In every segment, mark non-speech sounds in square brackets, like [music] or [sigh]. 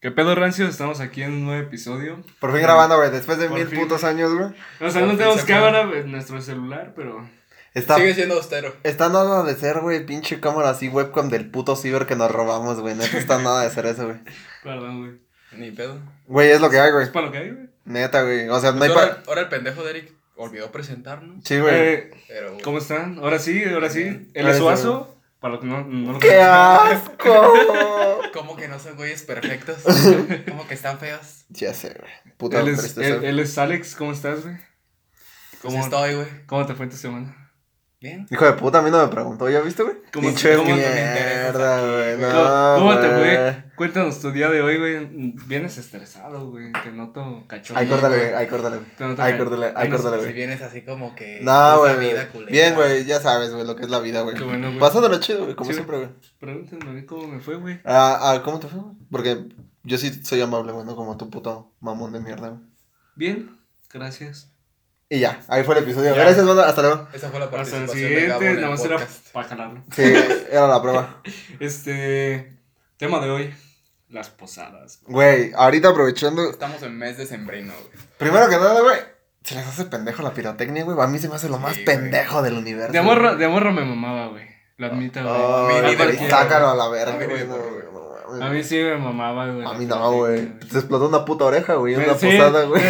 ¿Qué pedo, Rancio? Estamos aquí en un nuevo episodio. Por fin grabando, güey, después de Por mil fin. putos años, güey. O sea, Por no tenemos cámara en nuestro celular, pero. Está, Sigue siendo austero. está nada de ser, güey, pinche cámara así, webcam del puto ciber que nos robamos, güey. Neta, está nada de ser eso, güey. Perdón, güey. Ni pedo. Güey, es lo que hay, Es güey. para lo que hay, güey. Neta, güey. O sea, no hay Pues pa... ahora, el pendejo de Eric olvidó presentarnos. Sí, güey. Eh, Pero. ¿Cómo están? Ahora sí, ahora sí. El Suazo, para lo que no, no lo ¡Qué asco! [laughs] ¿Cómo que no son güeyes perfectos? [laughs] ¿Cómo que están feos? ya sé, güey. Puta Él es, él, él es Alex, ¿cómo estás, güey? ¿Cómo ¿Cómo, estoy, güey? ¿Cómo te fue esta semana? Bien. Hijo de puta, a mí no me preguntó, ¿ya viste, güey? ¿Cómo- mierda, güey. No, ¿Cómo, cómo te fue? Cuéntanos tu día de hoy, güey. Vienes estresado, güey. Te noto cachorro. Ay, córdale, güey. Ay, córdale, güey. Te noto Ay, ca- córdale, ay, vienes- córdale, Si güey. vienes así como que. No, güey. Bien, güey, ya sabes, güey, lo que es la vida, güey. Qué bueno, güey. Pasándolo chido, güey, como Sí, siempre, güey. Pregúntame a mí cómo me fue, güey. Ah, ah, ¿cómo te fue, güey? Porque yo sí soy amable, güey, no como tu puto mamón de mierda, güey. Bien, gracias. Y ya, ahí fue el episodio. Ya. Gracias, banda, hasta luego. Esa fue la Hasta el participación de Gabo siguiente, en el nada más era para jalarlo. Sí, era la prueba. [laughs] Este. Tema de hoy: las posadas. Güey, ahorita aprovechando. Estamos en mes de sembrino, güey. Primero que nada, güey, se les hace pendejo la pirotecnia, güey. A mí se me hace lo más Sí, güey. pendejo del universo. De morro, de morro me mamaba, güey. Lo admito, güey. Oh, güey, sácalo a la verga, güey. A mí sí me mamaba, güey. A mí no, güey. Se explotó una puta oreja, güey, en una Sí, posada, güey.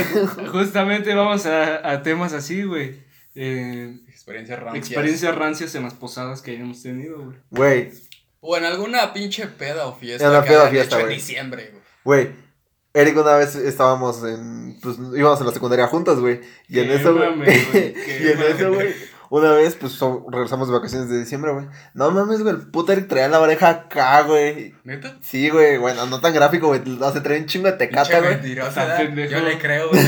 Justamente vamos a, a temas así, güey. Eh, Experiencias rancias. experiencias rancias en las posadas que hayamos tenido, güey. Güey, O en alguna pinche peda o fiesta. En una peda o fiesta, güey. En diciembre, güey. güey. Eric una vez estábamos en, pues íbamos a la secundaria juntos, güey. Y en eso, güey. [laughs] y en mame. eso, güey. Una vez, pues so- regresamos de vacaciones de diciembre, güey. No mames, güey, el puto Eric traía la oreja acá, güey. ¿Neta? Sí, güey, bueno, no tan gráfico, güey. O sea, trae un chingo de tecata, güey. Yo le creo, güey.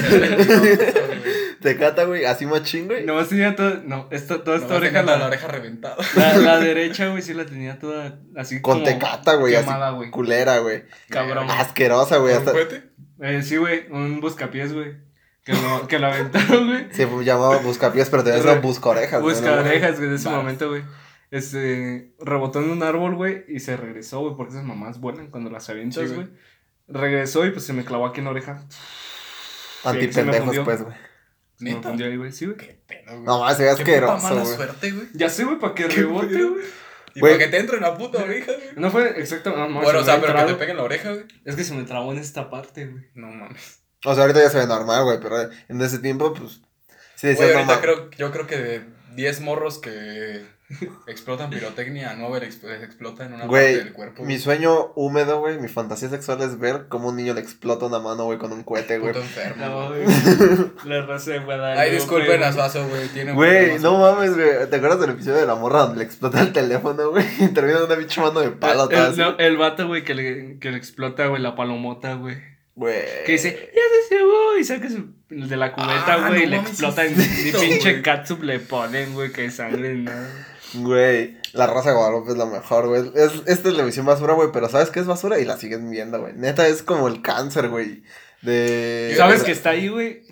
Tecata, güey, así machín, güey. Nomás tenía todo, no, esta, toda esta Nomás oreja, tenía toda la, la oreja reventada. la, la [laughs] derecha, güey, sí la tenía toda así Con como tecata, güey, así. quemada, güey. Culera, güey. Cabrón. Asquerosa, güey. ¿Un Hasta? Eh, sí, güey, un buscapiés, güey. Que lo, que lo aventaron, güey. [laughs] se llamaba buscapiés, pero te Re- no busca orejas, güey. Busca ¿no? orejas, güey, en ese momento, güey. Este, rebotó en un árbol, güey, y se regresó, güey, porque esas mamás vuelan cuando las avientas, güey. Regresó y pues se me clavó aquí en la oreja. Antipendejos, pues, güey. ¿Neta? fundió ahí, güey, sí, güey. Qué pedo, güey. No más, se ve Qué asqueroso, mala suerte, güey. Ya sé, güey, para que [laughs] Qué rebote, güey. Y para que te entre en la puta oreja, güey. No fue exacto, no, no, Bueno, o se sea, pero que te entrado. pegue en la oreja, güey. Es que se me trabó en esta parte, güey. No mames. O sea, ahorita ya se ve normal, güey, pero en ese tiempo, pues, sí decía, Güey, ahorita creo, yo creo que de 10 morros que explotan pirotecnia, 9 les les explota en una Güey, parte del cuerpo. mi sueño húmedo, güey, mi fantasía sexual es ver cómo un niño le explota una mano, güey, con un cohete, güey. Puto enfermo. No, güey. La raza de Guadalupe. Ay, disculpen güey. a Suazo, güey. Tiene Güey, no mames, güey. ¿Te acuerdas del episodio de la morra donde le explota el teléfono, güey? [laughs] Y termina una pinche mano de palo El, atrás. no, el vato, güey, que le, que le explota, güey, la palomota, güey. Güey. Que dice, ya se cebó, y saca su- el de la cubeta, Ah, güey, y no le explota. en pinche catsup le ponen, güey, que sangre, nada. Güey, la raza de Guadalupe es la mejor, güey. Es, esta es la visión basura, güey, pero ¿sabes qué es basura? Y la siguen viendo, güey. Neta, es como el cáncer, güey. De... ¿Sabes que está ahí, güey?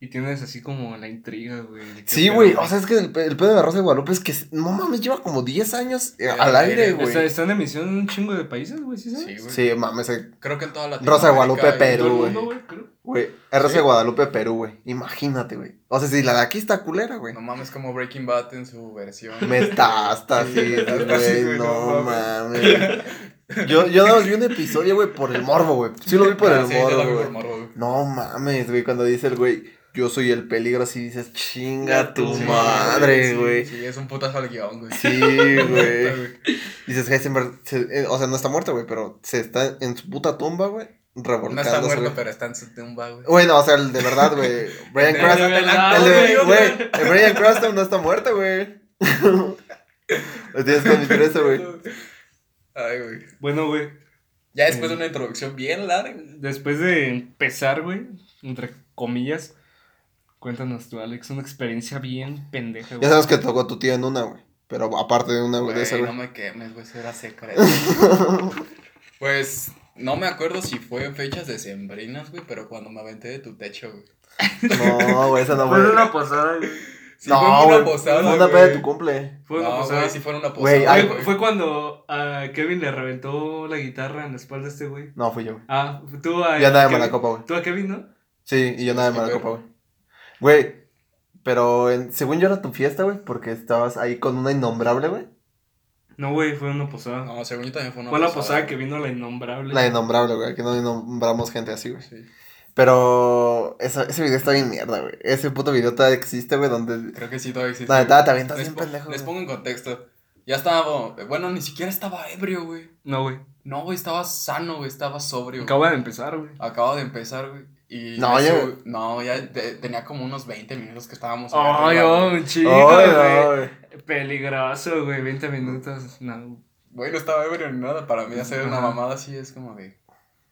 Y tienes así como la intriga, güey. Sí, güey. O sea, es que el, pe- el pedo de raza de Guadalupe es que, no mames, lleva como 10 años eh, al aire, güey. Está, está en emisión en un chingo de países, güey, ¿sí sabes? Sí, güey. Sí, mames, eh, Creo que en toda la Rosa de Guadalupe, Perú, güey. güey, Sí. de Guadalupe, Perú, güey. Imagínate, güey. O sea, si la de aquí está culera, güey. No mames, como Breaking Bad en su versión. Metástasis, [laughs] Sí, güey. No mames. Yo, yo nada más vi un episodio, güey, por el morbo, güey. Sí lo vi por Ah, el morbo, güey. No mames, güey, cuando dice el güey, yo soy el peligro, así dices, chinga tu tu madre, Sí, güey. Sí, es un putazo al guion, güey. Sí, [laughs] güey. Dices, Heisenberg, se- eh, o sea, no está muerto, güey, pero se está en su puta tumba, güey, No está muerto, pero está en su tumba, güey. Bueno, o sea, el de verdad, güey. [laughs] Brian Cranston. El Brian Cranston no está muerto, güey. Lo tienes que admitir eso, güey. Ay, güey. Bueno, güey, Ya después de una introducción bien larga. después de empezar, güey, entre comillas, cuéntanos tú, Alex, una experiencia bien pendeja, güey. Ya sabes que tocó tu tía en una, güey. Pero aparte de una, güey, de Güey, esa, no güey. me quemes, güey, eso era secreto. [laughs] pues, no me acuerdo si fue en fechas decembrinas, güey, pero cuando me aventé de tu techo, güey. No, güey, esa no, Fue güey. una posada, güey. Sí, fue no, una güey. posada, Fue una peda de tu cumple. Fue una no, posada. güey, sí fue una Güey, posada. ay, Fue, fue cuando a Kevin le reventó la guitarra en la espalda a este güey. No, fui yo, güey. Ah, tú a. Yo andaba de Kevin- mala copa, güey. Tú a Kevin, ¿no? Sí, y yo andaba de mala copa, güey. Güey, pero en- según yo era tu fiesta, güey, porque estabas ahí con una innombrable, güey. No, güey, fue una posada. No, según yo también fue una fue la posada. posada que vino la innombrable. La innombrable, güey, que no nombramos gente así, güey. Sí. Pero esa- ese video está bien mierda, güey. Ese puto video todavía existe, güey, donde... Creo que sí todavía existe. La neta, avientas les, bien pendejo, les pongo en contexto. Ya estaba. Bueno, ni siquiera estaba ebrio, güey. No, güey. No, güey, estaba sano, güey. Estaba sobrio. güey. Acaba de empezar, güey. Acaba de empezar, güey. Y No, ya- sub- No, ya te- tenía como unos 20 minutos que estábamos. ahí Ay, oh, un chico, güey. no, güey. Peligroso, güey. 20 minutos. No. Güey, no estaba ebrio ni nada. Para mí hacer una mamada así es como de...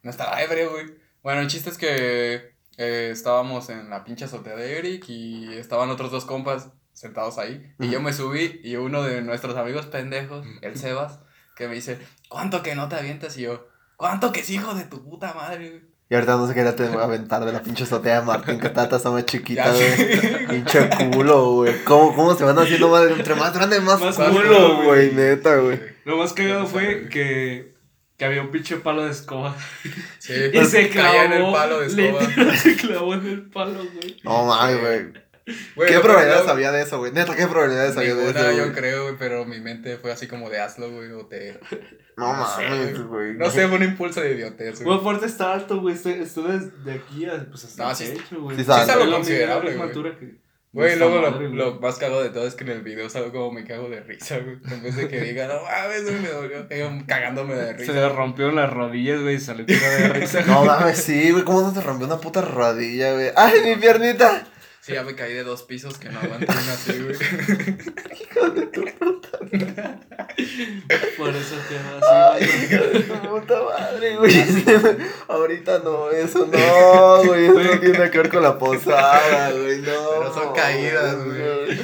No estaba ebrio, güey. Bueno, el chiste es que eh, estábamos en la pinche azotea de Eric y estaban otros dos compas sentados ahí. Y yo me subí y uno de nuestros amigos pendejos, el Sebas, que me dice, ¿cuánto que no te avientas? Y yo, ¿cuánto que es hijo de tu puta madre, güey? Y ahorita no se quería te- aventar de la pinche azotea de Martín, que tata está más chiquita, güey. sé. Pinche culo, güey. ¿Cómo, ¿Cómo se van haciendo más? Entre más grande, más, Más culo, culo, güey, neta, güey. Lo más cagado fue que, que había un pinche palo de escoba. Sí, [laughs] Y se clavó. en el palo de escoba. [laughs] se clavó en el palo, güey. No mames, güey. Güey, ¿Qué lo probabilidades peor- había de eso, güey? Neta, ¿qué probabilidades había de eso? yo güey? creo, güey, pero mi mente fue así como de hazlo, güey, o te... No No mames, güey. No sé, fue un impulso de idiotez, Güey, güey. aparte está alto, güey. Estoy desde aquí a, pues hasta No, el sí- techo, güey. sí está alto. Es la considerable, güey. Güey, luego lo, madre, güey. lo más cagado de todo es que en el video salgo como me cago de risa, güey. En vez de que diga, no mames, güey, me dolió, caigo cagándome de Se risa. le rompieron las rodillas, güey, y salió de risa. No mames, sí, güey. ¿Cómo no te rompió una puta rodilla, güey? ¡Ay, mi piernita! Sí, ya me caí de dos pisos que no aguantan una así, güey. [laughs] Por eso quedó así, güey. Puta madre, güey. Ahorita no, eso no, güey. Eso no tiene que ver con la posada, güey. No. Pero son caídas, güey.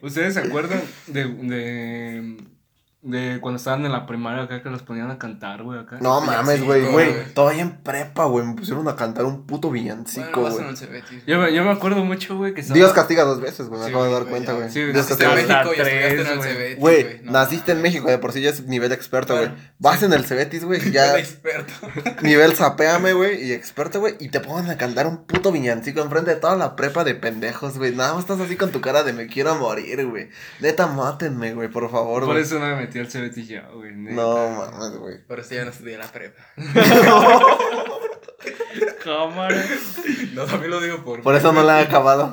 ¿Ustedes se acuerdan de, de, de cuando estaban en la primaria acá que los ponían a cantar, güey, acá? No mames, güey, güey. Todavía en prepa, güey. Me pusieron a cantar un puto villancico, Bueno, güey. Cebetis. Yo, me- yo me acuerdo mucho, güey, que estaba... Dios castiga dos veces, güey. Me Sí, acabo de dar cuenta, güey. Sí, Dios Naciste en México y estudiaste en el güey. Cebetis, Güey, No naciste en. México, de por sí ya es nivel experto, güey. Bueno, Vas en el Cebetis, güey, ya [laughs] Soy experto. [laughs] nivel sapéame, güey, y experto, güey, y te pongan a cantar un puto villancico enfrente de toda la prepa de pendejos, güey. Nada más estás así con tu cara de me quiero morir, güey. Neta, mátenme, güey, por favor, Por eso no me metí al CBT yo, güey. No mames, güey. Por eso ya no estudié la prepa. [laughs] Cámara. No, también lo digo por... Por eso no la he acabado.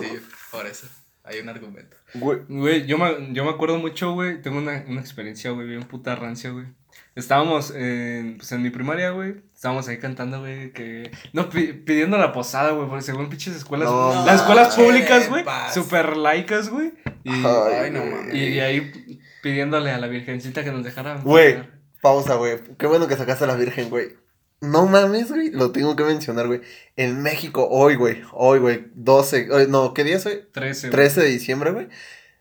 Sí, por eso. Hay un argumento. Güey. Güey, yo me, yo me acuerdo mucho, güey. Tengo una, una experiencia, güey, bien puta rancia, güey. Estábamos en, pues, en mi primaria, güey. Estábamos ahí cantando, güey, que... No, pi- pidiendo la posada, güey, porque según pinches escuelas... No, las escuelas públicas, güey, super laicas, güey. Y, Ay, no mames. y, y ahí pidiéndole a la virgencita que nos dejara... Güey. Pausa, güey. Qué bueno que sacaste a la Virgen, güey. No mames, güey. Lo tengo que mencionar, güey. En México, hoy, güey. Hoy, güey. 12. eh, No, ¿qué día es hoy? 13, güey. 13 de diciembre, güey.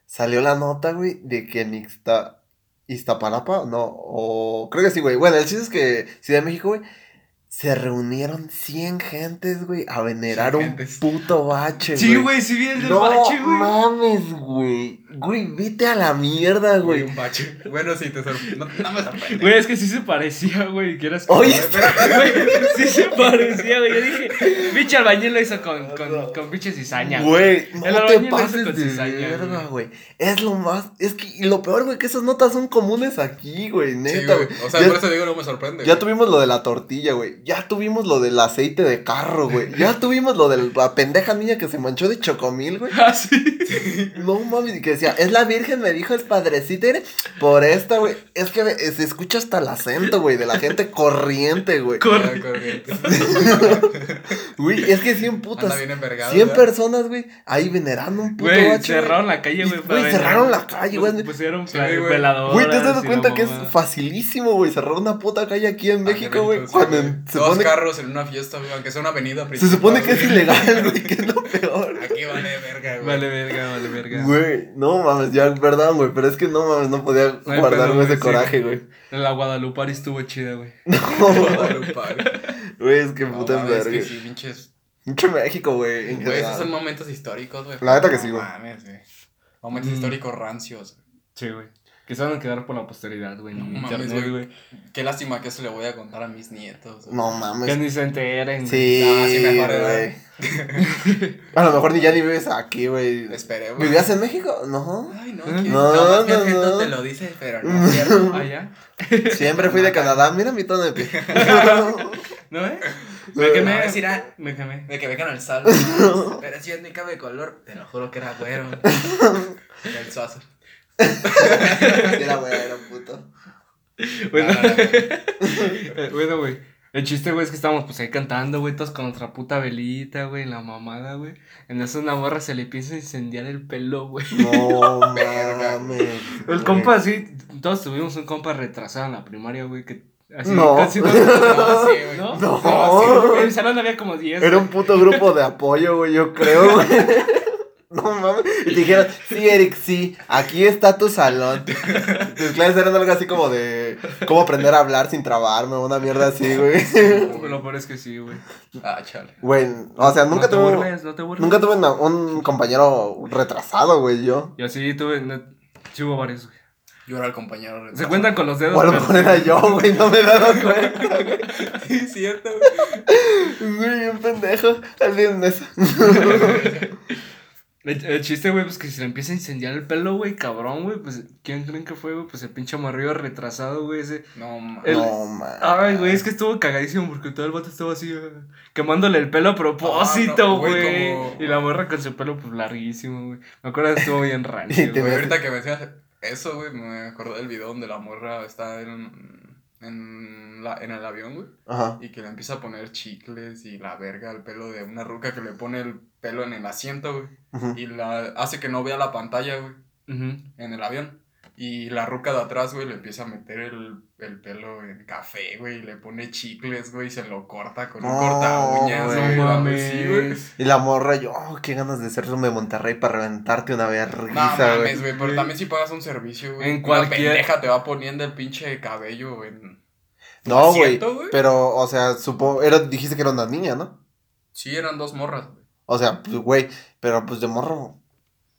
Salió la nota, güey, de que en Ixta, Iztapalapa, no, o creo que sí, güey. Bueno, el chiste es que Ciudad de México, güey, se reunieron 100 gentes, güey, a venerar 100 un gentes. puto bache, Sí, güey, sí vi el del No bache, güey. mames, güey. Güey, vete a la mierda, Güey, güey. un bache. Bueno, sí, te sorprende. No, no me sorprende. Güey, es que sí se parecía, güey. que eras Oye, Güey, sí se parecía, güey. Yo dije, pinche albañil lo hizo con, con, con pinche cizaña. Güey, no El te pases con de cizaña, verga, güey. güey. Es lo más, es que, y lo peor, güey, que esas notas son comunes aquí, güey, Sí, neta, güey. güey. O sea, Ya- por eso digo, no me sorprende. Ya güey. tuvimos lo de la tortilla, güey. Ya tuvimos lo del aceite de carro, güey. Ya tuvimos lo de la pendeja niña que se manchó de chocomil, güey. Ah, sí. No mames, y que decía, es la virgen, me dijo el padrecito, por esta, güey. Es que se escucha hasta el acento, güey, de la gente corriente, güey. Ya, corriente. [laughs] Güey, es que 100 putas. Anda bien envergado. 100 ya. personas, güey, ahí venerando un puto Güey, cerraron la calle, güey. güey, cerraron la calle, güey. Pusieron Sí, pla- güey. veladoras. Güey, ¿te has dado cuenta que es facilísimo, güey? Cerrar una puta calle aquí en Ah, México, güey. Cuando se Dos carros en una fiesta, güey, aunque sea una avenida se principal. supone que es ilegal, güey, que es lo peor. Aquí vale verga, güey. Vale, verga, vale, verga. Güey, no mames, ya, perdón, güey, pero es que no mames, no podía No guardarme pedo, ese coraje, sí. güey. La Guadalupari estuvo chida, güey. [laughs] Guadalupe. Güey, es que No, puta mames, es que sí, pinches Mucho México, güey. en Güey, esos son momentos históricos, güey. La neta que sí, No güey. Momentos Mm. históricos rancios. Sí, güey. Que se van a quedar por la posteridad, güey. No mames, internet, güey. Qué lástima que eso le voy a contar a mis nietos. No Que mames. ni se enteren. Sí, No, sí, mejor, güey. [laughs] A lo mejor ni ya ni vives aquí, güey. Esperé, güey. ¿Vivías en México? No. Ay, no, No, ¿quién? no, no, objeto no. te lo dice, pero no es cierto. [laughs] Allá. Siempre fui de Canadá. Mira mi tono de piel. [laughs] ¿No, eh? Me quemé. No, es ir a- Me quemé. De que vengan al sal. Pero si es mi cabello de color, te lo juro que era güero. El suazo. [laughs] Era bueno, puto. Bueno, No, no, no, güey. eh, [laughs] bueno, güey. El chiste, güey, es que estábamos pues ahí cantando, güey, todos con nuestra puta velita, güey, la mamada, güey. En eso una morra se le empieza a incendiar el pelo, güey. No mames. El güey. compa así, todos tuvimos un compa retrasado en la primaria, güey, que así No. casi no. [laughs] No, sí, güey. ¿No? No. En el salón había como 10. Era güey. un puto grupo de apoyo, güey, yo creo, güey. [laughs] No mames. Y te dijeron, sí, Eric, sí, aquí está tu salón. [laughs] Tus clases eran algo así como de cómo aprender a hablar sin trabarme, una mierda así, güey. Lo peor es que sí, güey. Ah, chale. Güey, o sea, nunca no te tuve. burles, no te burles. Nunca tuve una- un compañero retrasado, güey, yo. Yo sí tuve, no- sí hubo varios, güey. Yo era el compañero. Se retrasado. cuentan con los dedos. O a lo mejor sí. era yo, güey, no me he dado cuenta, güey. Sí, es cierto, güey. [laughs] Güey, un pendejo. Olviden eso. El, el chiste, güey, pues que se le empieza a incendiar el pelo, güey, cabrón, güey. Pues, ¿quién creen que fue, güey? Pues el pinche morrillo retrasado, güey, ese. No, mames. El- No, man. Ay, güey, es que estuvo cagadísimo porque todo el vato estaba así, quemándole el pelo a propósito, Ah, no, güey, como- Y la morra con su pelo, pues, larguísimo, güey. Me acuerdo que estuvo bien rancio, Y te güey. Güey, ahorita que me decías eso, güey, me acordé del video donde la morra está en, en, la, en el avión, güey. Ajá. Y que le empieza a poner chicles y la verga al pelo de una ruca que le pone el pelo en el asiento, güey. Y la hace que no vea la pantalla, güey, en el avión. Y la ruca de atrás, güey, le empieza a meter el, el pelo en café, güey, y le pone chicles, güey, y se lo corta con un No, corta uñas, güey. güey. No mames. Sí, güey. Y la morra, yo, oh, qué ganas de ser de Monterrey para reventarte una No vergüenza, mames, güey. güey, pero también si pagas un servicio, güey. En una cualquier- pendeja te va poniendo el pinche cabello en... tu No, güey. güey. Pero, o sea, supongo, era, dijiste que era una niña, ¿no? Sí, eran dos morras, güey. O sea, pues, güey, pero pues de morro.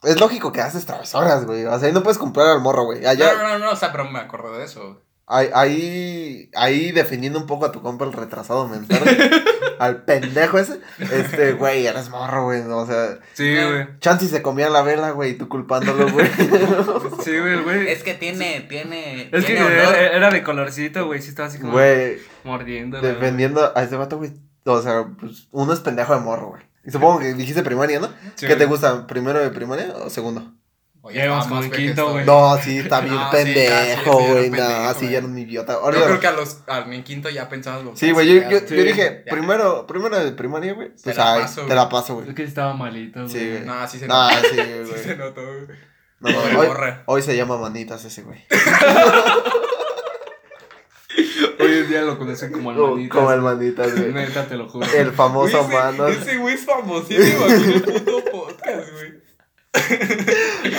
Es lógico que haces travesuras, güey. O sea, ahí no puedes comprar al morro, güey. Allá, No, no, no, no, o sea, pero me acordé de eso, güey. ahí, ahí, ahí defendiendo un poco a tu compa el retrasado mental. [laughs] al pendejo ese. Este, güey, eres morro, güey. O sea, Sí, güey. Chansey se comía la vela, güey, y tú culpándolo, güey. [laughs] Sí, güey, el güey. Es que tiene, tiene, Es que olor. era, era de colorcito, güey. Sí estaba así como Güey, mordiendo. güey. defendiendo a ese vato, güey. O sea, pues uno es pendejo de morro, güey. Y supongo que dijiste primaria, ¿no? Sí, ¿Qué te güey. gusta? ¿Primero de primaria o segundo? Oye, como en quinto, güey. No, sí, está [laughs] bien No, sí, sí, pendejo, sí, güey. un no, sí, güey. ya era un idiota. Yo creo que a los, al en quinto ya pensabas lo que Sí, güey, yo, yo, hacías, yo Sí, dije, ya. primero, primero de primaria, güey. Te Pues la ahí, paso, te güey. la paso, güey. Es que estaba malito, güey. Sí, güey. No, sí se No, notó. sí, [laughs] Sí se güey. notó, güey. No, hoy, hoy se llama manitas ese, güey. [laughs] Hoy en día lo conocen como el manitas. Como el manitas, güey. Neta, te lo juro. El famoso Güey, ese- manos. Ese güey es famosísimo aquí en el puto podcast, güey.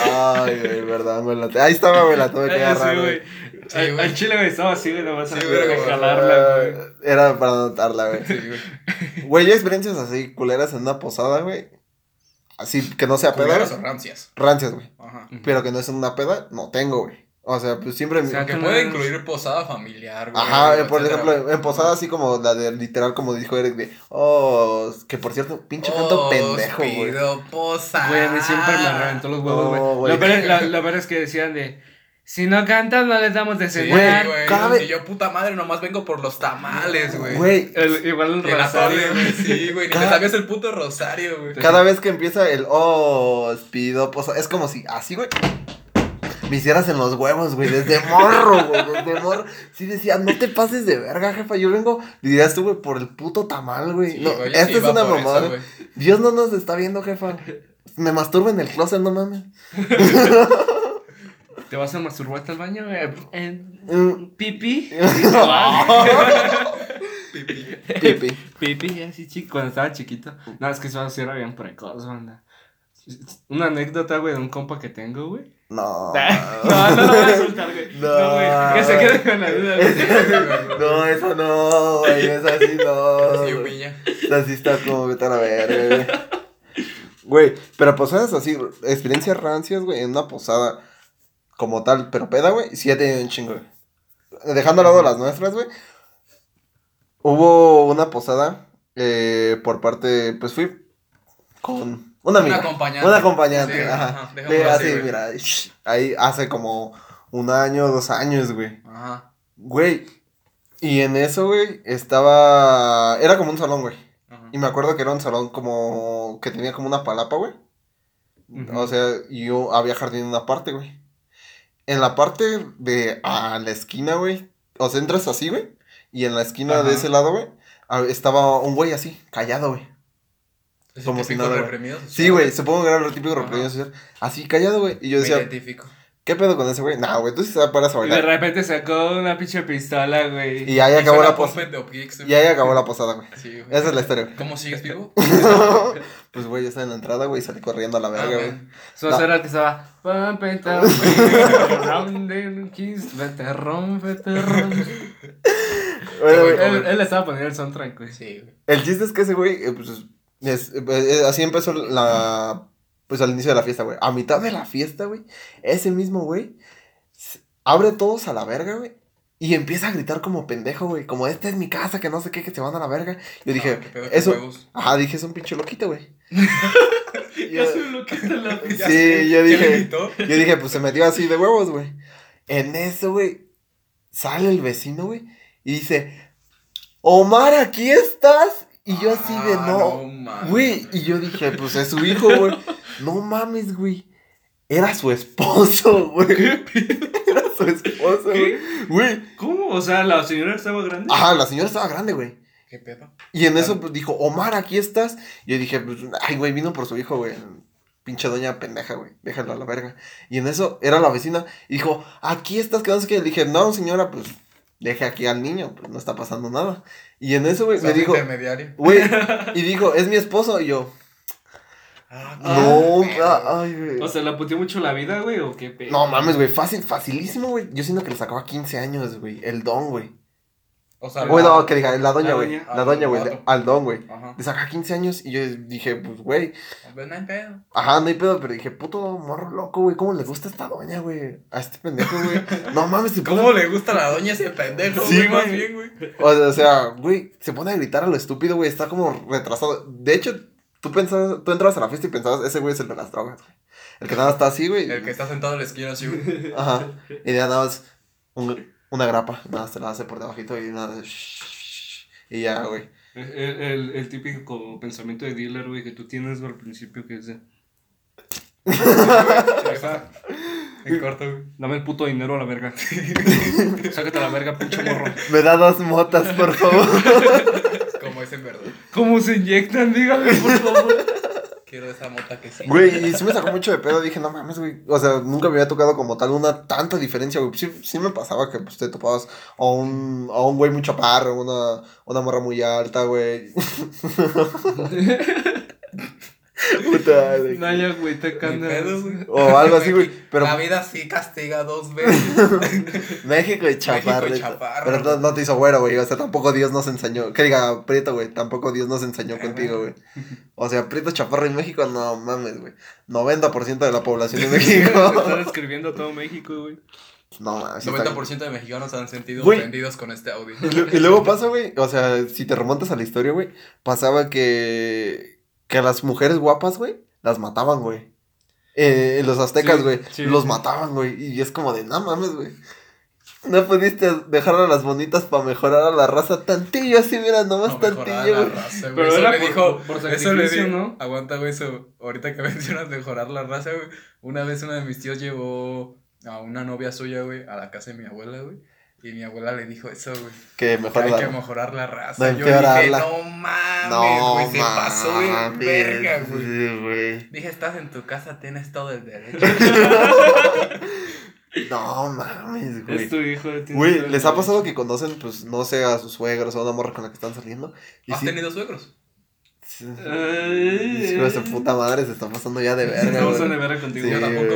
Ay, güey, verdad, güey. la- Ahí estaba, güey, la tuve que Eh, agarrar, sí, güey. Sí, Al- chile, güey, estaba así, güey, nomás Sí, a jalarla, güey. Era para anotarla, güey. Sí, güey. Güey, yo experiencias así culeras en una posada, güey. Así que no sea peda. Culeras o rancias. Rancias, güey. Ajá. Pero que no es una peda, no tengo, güey. O sea, pues siempre. O sea, Que puede incluir posada familiar, güey. Ajá, eh, por etcétera, ejemplo, güey. en posada así como la de literal, como dijo Eric, de, oh, que por cierto, pinche canto Os pendejo, güey. Oh, pido posada. Güey, a mí siempre me reventó los huevos, güey. No, güey. lo, peor lo peor es que decían de, si no cantas, no les damos de Sí, cenar. güey. cada vez- yo, puta madre, nomás vengo por los tamales, güey. Güey, El- igual el rosario, güey. Sí, güey. Ni te Cada- sabías el puto rosario, güey. cada vez que empieza el, oh, pido posada, es como si, así, güey. Me hicieras en los huevos, güey, desde morro, güey, desde morro. Sí decía, no te pases de verga, jefa, yo vengo, dirías tú, güey, por el puto tamal, güey. Sí, no, güey, esta sí es una eso, mamada. Dios no nos está viendo, jefa. Me masturbo en el closet, no mames. [laughs] ¿Te vas a masturbar al baño? Eh, eh, Mm. ¿Pipi? [laughs] Pipi. Pipi, así chico, cuando estaba chiquito. No, es que eso sí era bien precoz, banda. Una anécdota, güey, de un compa que tengo, güey. No. [laughs] No, no lo voy a soltar, güey. No. No, güey. Que se quede con la duda, güey. [laughs] No, eso no, güey, esa sí no. Sí, humilla. Esa sí está como vete a la verga, güey. Güey, pero posadas así, experiencias rancias, güey, en una posada como tal, pero peda, güey, sí he tenido un chingo, güey. Dejando a lado las nuestras, güey. Hubo una posada eh, por parte, pues fui con una amiga. Un acompañante. Un acompañante, Sí, ajá. ajá, dejémoslo así, güey. mira, ahí hace como un año, dos años, güey. Ajá. Güey. Y en eso, güey, estaba. Era como un salón, güey. ajá. Y me acuerdo que era un salón como. que tenía como una palapa, güey. O sea, y yo había jardín en una parte, güey. En la parte de. a la esquina, güey. O sea, entras así, güey. Y en la esquina de ese lado, güey. Estaba un güey así, callado, güey. ¿Es como si típico nada, güey. reprimido social? Sí, güey, supongo que era lo típico reprimido social. Así, callado, güey. Y yo Me decía, identifico. ¿qué pedo con ese güey? Nah, güey, tú sí te paras a Y de bailar. repente sacó una pinche pistola, güey. Y ahí Y acabó la posada. Y ahí acabó la posada, güey. Sí, güey. Esa es la historia, güey. ¿Cómo sigues vivo? [laughs] [laughs] pues, güey, yo estaba en la entrada, güey, y salí corriendo a la Ah, verga, güey. güey. Su No. era que estaba. Él, él le estaba poniendo el soundtrack, güey. Sí, güey. el chiste es que ese güey, eh, pues, es- eh, así empezó la, pues, al inicio de la fiesta, güey. A mitad de la fiesta, güey, ese mismo güey abre todos a la verga, güey. Y empieza a gritar como pendejo, güey. Como, esta es mi casa, que no sé qué, que se van a la verga. Yo dije, Ah, qué pedo, qué eso... huevos. Ajá, dije, es un pinche loquito, güey. [laughs] Ya se lo quita la [laughs] Ya Sí, yo ¿quién dije-? Yo dije, pues se metió así de huevos, güey. En eso, güey, sale el vecino, güey, y dice, Omar, aquí estás. Y yo así de Ah, no, mames, güey. Y yo dije, pues es su hijo, güey. No mames, güey. Era su esposo, güey. Era su esposo, güey. Güey. ¿Cómo? O sea, la señora estaba grande. Ajá, la señora estaba grande, güey. ¿Qué pedo? Y en eso pues, dijo, Omar, aquí estás. Y yo dije, pues, ay, güey, vino por su hijo, güey. Pinche doña pendeja, güey. Déjalo a la verga. Y en eso era la vecina. Y dijo, aquí estás, que no sé qué. Le dije, no, señora, pues, deje aquí al niño. Pues no está pasando nada. Y en eso, güey, me dijo, intermediario. güey. [laughs] Y dijo, es mi esposo. Y yo, Ah, no, ah, ay, güey. O sea, ¿la puteó mucho la vida, güey? ¿O qué pedo? No mames, güey, fácil, facilísimo, güey. Yo siento que le sacaba 15 años, güey. El don, güey. O sea, Bueno, que diga, la doña, güey. La doña, güey. Al don, güey. Le sacaba 15 años y yo dije, pues, güey. Pues no hay pedo. Ajá, no hay pedo, pero dije, puto morro loco, güey. ¿Cómo le gusta a esta doña, güey? A este pendejo, güey. [laughs] No mames, se ¿Cómo le gusta a la doña ese pendejo? Sí, güey, más bien, güey. O sea, güey, se pone a gritar a lo estúpido, güey. Está como retrasado. De hecho, tú pensabas, tú entrabas a la fiesta y pensabas, ese güey es el de las drogas, güey. El que nada está así, güey. El que está sentado en la esquina así, güey. Ajá. Y ya nada más un- una grapa. Nada más te la hace por debajito y nada. de shh, Y ya, güey. El, el, el típico pensamiento de dealer, güey, que tú tienes al principio, que es de, En corto, güey. dame el puto dinero a la verga. [laughs] Sácate a la verga, pinche morro. Me da dos motas, por favor. [laughs] Como es en verdad. ¿Cómo se inyectan? Dígame, por favor. Quiero esa mota que sí. Güey, y sí me sacó mucho de pedo. Dije, no mames, güey. O sea, nunca me había tocado como tal una tanta diferencia, güey. Sí, sí me pasaba que pues, te topabas a un, a un güey muy chaparro, una, una morra muy alta, güey. [laughs] Puta, te Ni canta. pedo, güey. O algo así, güey. [laughs] Pero La vida sí castiga dos [laughs] veces. México y chaparro. México y chaparro. Pero no, no te hizo güero, güey. O sea, tampoco Dios nos enseñó. Que diga, Prieto, güey. Tampoco Dios nos enseñó Ah, contigo, güey. O sea, Prieto Chaparro en México, no mames, güey. 90% de la población de México. [laughs] Está describiendo todo México, güey. no mames. sí está- 90% de mexicanos han sentido Güey. ofendidos con este audio. Y y luego pasa, güey, o sea, si te remontas a la historia, güey, pasaba que, que a las mujeres guapas, güey, las mataban, güey. Eh, en los aztecas, güey, sí, los sí. mataban, güey, y es como de, no mames, güey. No pudiste dejar a las bonitas para mejorar a la raza tantillo, así, mira, nomás No tantillo, güey. Pero Eso era le por- dijo, por eso le dijo, ¿no? Aguanta, güey, eso. Ahorita que [laughs] mencionas mejorar la raza, güey. Una vez uno de mis tíos llevó a una novia suya, güey, a la casa de mi abuela, güey. Y mi abuela le dijo eso, güey. Que mejor hay la- que mejorar la No raza. Yo dije, empeorarla. no mames, No, güey, se pasó de verga, güey. sí, güey. Dije, estás en tu casa, tienes todo el derecho. [laughs] No mames, güey. Es tu hijo. Güey, ¿les ha pasado que conocen, pues, no sé, a sus suegros o a una morra con la que están saliendo? Y ¿Has sí- tenido suegros? Ay. De su puta madre, se está pasando ya de [laughs] verga, Vamos a güey. nevar contigo. Sí, yo tampoco.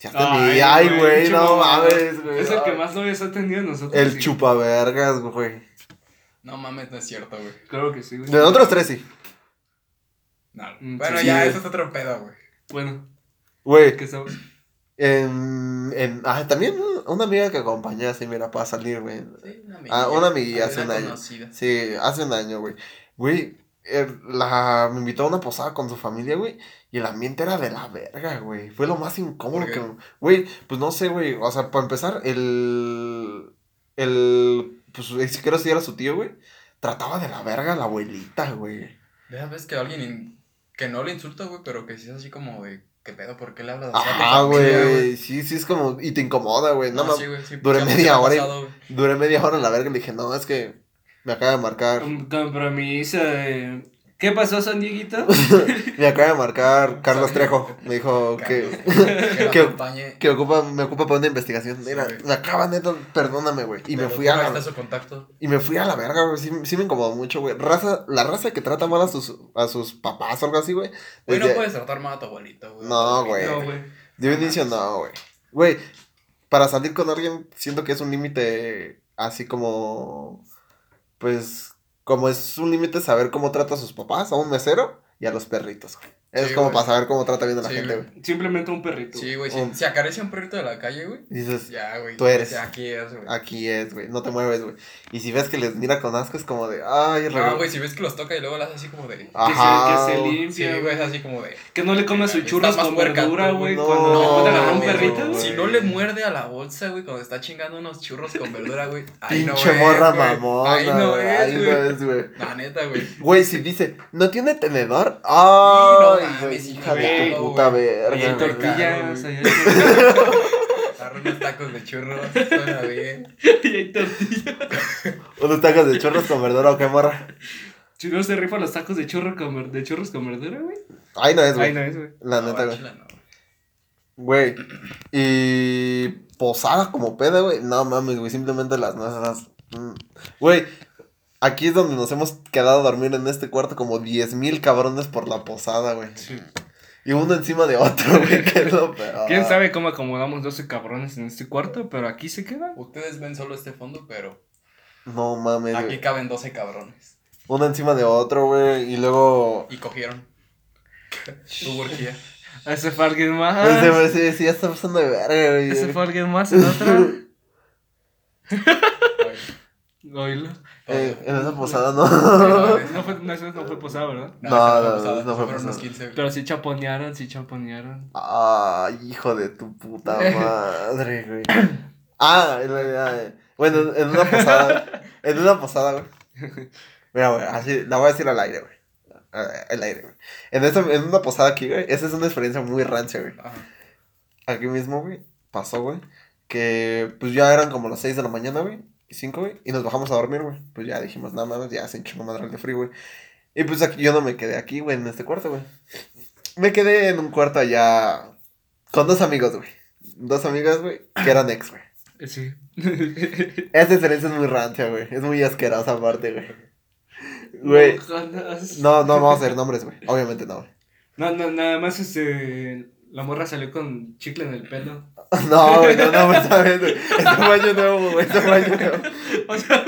Ya Ay. Ay, güey, no mames, güey. Es el que más novias ha tenido nosotros. El sí. chupavergas, güey. No mames, no es cierto, güey. Claro que sí, güey. De nosotros tres sí. No. Mm, Bueno, sí, ya, eso es otro pedo, güey. Bueno, Güey, ¿qué sabes? en, en, ah, también una amiga que acompañé así, mira, para salir, güey. Sí, una Ah, una Una hace un año. conocida. Sí, hace un año, güey. Güey, la, me invitó a una posada con su familia, güey. Y el ambiente era de la verga, güey. Fue lo más incómodo que... Güey, pues no sé, güey. O sea, para empezar, el... El... Pues ni siquiera si era su tío, güey. Trataba de la verga a la abuelita, güey. Ya ves que alguien in- que no le insulta, güey, pero que sí es así como de, ¿qué pedo? ¿Por qué le hablas así Ah, güey. Sí, sí, es como... Y te incomoda, güey. No, No, ma- sí, güey, sí. duré media hora pasado. Duré media hora en la verga y le dije, no, es que me acaba de marcar... Un compromiso de... ¿Qué pasó, San Dieguito? [laughs] Me acaba de marcar Carlos Trejo. Me dijo que... Carlos, [laughs] que acompañe. que ocupa, me ocupa para una investigación. Mira, Sí, me acaba neta, perdóname, güey. Y me fui a ¿cómo la, está su contacto? y me fui a la verga, güey. Sí, sí me incomodó mucho, güey. Raza, la raza que trata mal a sus, a sus papás o algo así, güey. Güey, no desde- puedes tratar mal a tu abuelito, güey. No, güey. No, güey. De un inicio no, güey. Güey, para salir con alguien siento que es un límite así como, pues, como es un límite saber cómo trata a sus papás, a un mesero y a los perritos, güey. Es Sí, como güey. para saber cómo trata bien a la Sí, gente, güey. Simplemente un perrito. Sí, güey, si, Um. si acaricia un perrito de la calle, güey. Dices, Ya, güey. Tú eres. Aquí es, güey. aquí es, güey, no te mueves, güey. Y si ves que les mira con asco, es como de, ay, No, reg- güey, si ves que los toca y luego le haces así como de. Que Ajá. se, que se Sí, limpia, güey, güey. es así como de. Que no le sus Estás churros con puerca, verdura, güey. no, cuando le encuentran a un perrito, güey. Si no le muerde a la bolsa, güey, cuando está chingando unos churros con verdura, güey. Ahí no Pinche es, morra mamona, Ahí no güey, es, ahí no güey. es, güey. La neta, güey. Güey, si dice, ¿no tiene tenedor? Ay, no güey, mames, hija de tu puta verga. Hay güey. tortillas, [laughs] hay Agarra unos tacos de churros. Suena bien. [laughs] ahí hay tortillas. Unos tacos de churros con verdura o qué morra. Si no se rifa los tacos de churro con, ver- de churros con verdura, güey. Ahí no es, güey. Ay, no es, güey. La No, neta, güey. Güey. Y posada como peda, güey. No mames, güey. Simplemente las nuestras. mm. Güey. Aquí es donde nos hemos quedado a dormir en este cuarto como 10 mil cabrones por la posada, güey. Sí. Y uno encima de otro, güey. [laughs] Que es lo peor. ¿Quién sabe cómo acomodamos 12 cabrones en este cuarto? Pero aquí se queda. Ustedes ven solo este fondo, pero No mames, aquí güey. caben 12 cabrones. Uno encima de otro, güey. Y luego. Y cogieron. [laughs] Hubo orgía. Ese fue alguien más. Ese sí, sí, ya está pasando de verga, güey. Ese fue alguien más en otra. [laughs] Oílo. Eh, en esa posada, no. No, No fue, no, eso no fue posada, ¿verdad? No, no, no fue fueron unos pasada. 15, güey. Pero sí chaponearon, sí chaponearon. Ay, hijo de tu puta [laughs] madre, güey. Ah, en realidad, bueno, en una posada, en una posada, güey. Mira, güey, así, la voy a decir al aire, güey. Ah, Al aire, güey. En, esa, en una posada aquí, güey, esa es una experiencia muy rancia, güey. Ajá. Aquí mismo, güey, pasó, güey, que pues ya eran como las 6 de la mañana, güey, y 5, güey, y nos bajamos a dormir, güey. Pues ya dijimos, nada más, ya se hinchó madre el de frío, güey. Y pues aquí yo no me quedé aquí, güey, en este cuarto, güey. Me quedé en un cuarto allá con dos amigos, güey. Dos amigas, güey, que eran ex, güey. Sí. [laughs] Esta experiencia es muy rancia, güey. Es muy asquerosa aparte, güey. Güey. Ojalá. No, no vamos a hacer nombres, güey. Obviamente no, güey. No, no, nada más este. La morra salió con chicle en el pelo. [laughs] No, güey, no, no, güey, ¿sabes, güey? Este fue año nuevo, güey. Este fue año [laughs] nuevo. O sea,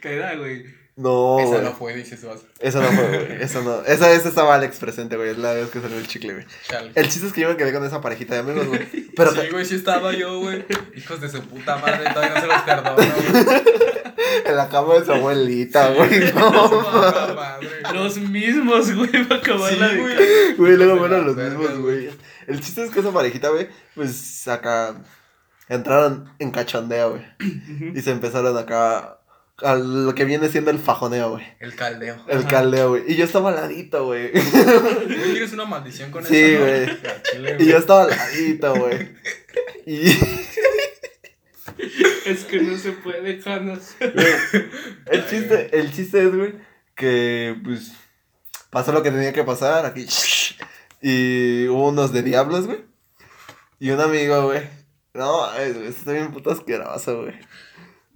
caída, güey. No, Esa güey. no fue, dices vas. Eso no fue, güey. Eso no. Esa vez estaba Alex presente, güey. Es la vez que salió el chicle, güey. Chale. El chiste es que yo me quedé con esa parejita de amigos, güey. Pero sí, güey, sí estaba yo, güey. Hijos de su puta madre, todavía no se los perdono, güey. en la cama de su abuelita, güey. No. Los mismos, güey, para acabar Sí, la de- güey. Güey, luego fueron los mismos, güey. El chiste es que esa parejita, güey, pues acá entraron en cachondeo, güey. Y se empezaron acá a lo que viene siendo el fajoneo, güey. El caldeo. El Ajá. caldeo, güey. Y yo estaba al ladito, güey. ¿Tienes una maldición con Sí, eso? no? güey. Y yo estaba al ladito, güey. Y Es que no se puede, Janos. el chiste, el chiste es, güey, que pues pasó lo que tenía que pasar aquí. Y hubo unos de diablos, güey. Y un amigo, güey. No, está bien puto asqueroso, güey.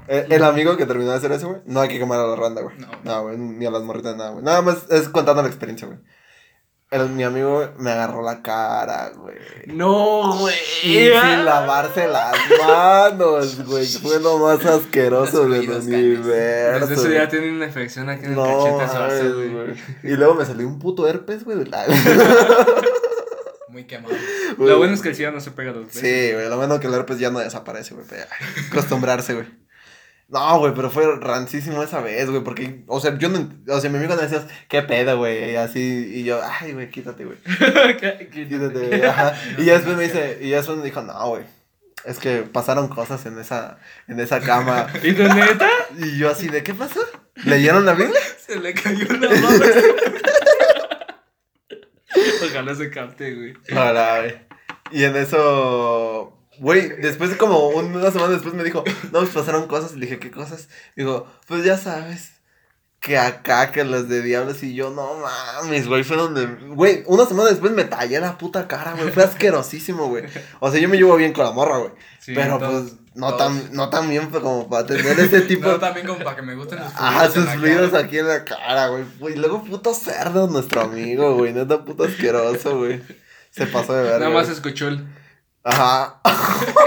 Eh, El amigo que terminó de hacer eso, güey, no hay que quemar a la randa, güey. No. No, güey, ni a las morritas, nada, güey. Nada más es contando la experiencia, güey. El- mi amigo me agarró la cara, güey. No, güey. Y sin lavarse las manos, [laughs] güey. Fue lo más asqueroso Los del universo. Desde eso ya tiene una infección aquí en el No, cachete ese mames, vato, güey. Y luego me salió un puto herpes, güey. de la- [laughs] Muy quemado. Lo bueno es que el SIDA no se pega dos veces. Sí, güey. Lo bueno que el herpes ya no desaparece, güey. Acostumbrarse, güey. No, güey, pero fue rancísimo esa vez, güey. Porque, o sea, yo no. O sea, mi amigo me decías, ¿qué pedo, güey? Y así. Y yo, ay, güey, quítate, güey. [laughs] ¿Qué- qué- Quítate, [laughs] güey. Ajá. Y ya después me dice, y ya después me dijo, no, güey. Es que pasaron cosas en esa, en esa cama. [laughs] ¿Y tu neta? Y yo así, ¿de qué pasó? ¿Leyeron la Biblia? Se le cayó la mano. Ojalá se capte, güey. Hola, güey. Y en eso, güey, después de como una semana después me dijo, no, pues pasaron cosas. Y le dije, ¿qué cosas? Digo, pues ya sabes, que acá, que las de diablos. Y yo, no mames, güey, fue donde, güey, una semana después me tallé la puta cara, güey. Fue asquerosísimo, güey. O sea, yo me llevo bien con la morra, güey. Sí, pero entonces- pues, no todos. tan, no tan bien pues, como para tener ese tipo No, también como para que me gusten los Ah, sus fluidos aquí en la cara, güey. Y luego puto cerdo nuestro amigo, güey. Neta puto asqueroso, güey. Se pasó de verga. Nada más escuchó el. Ajá. [laughs]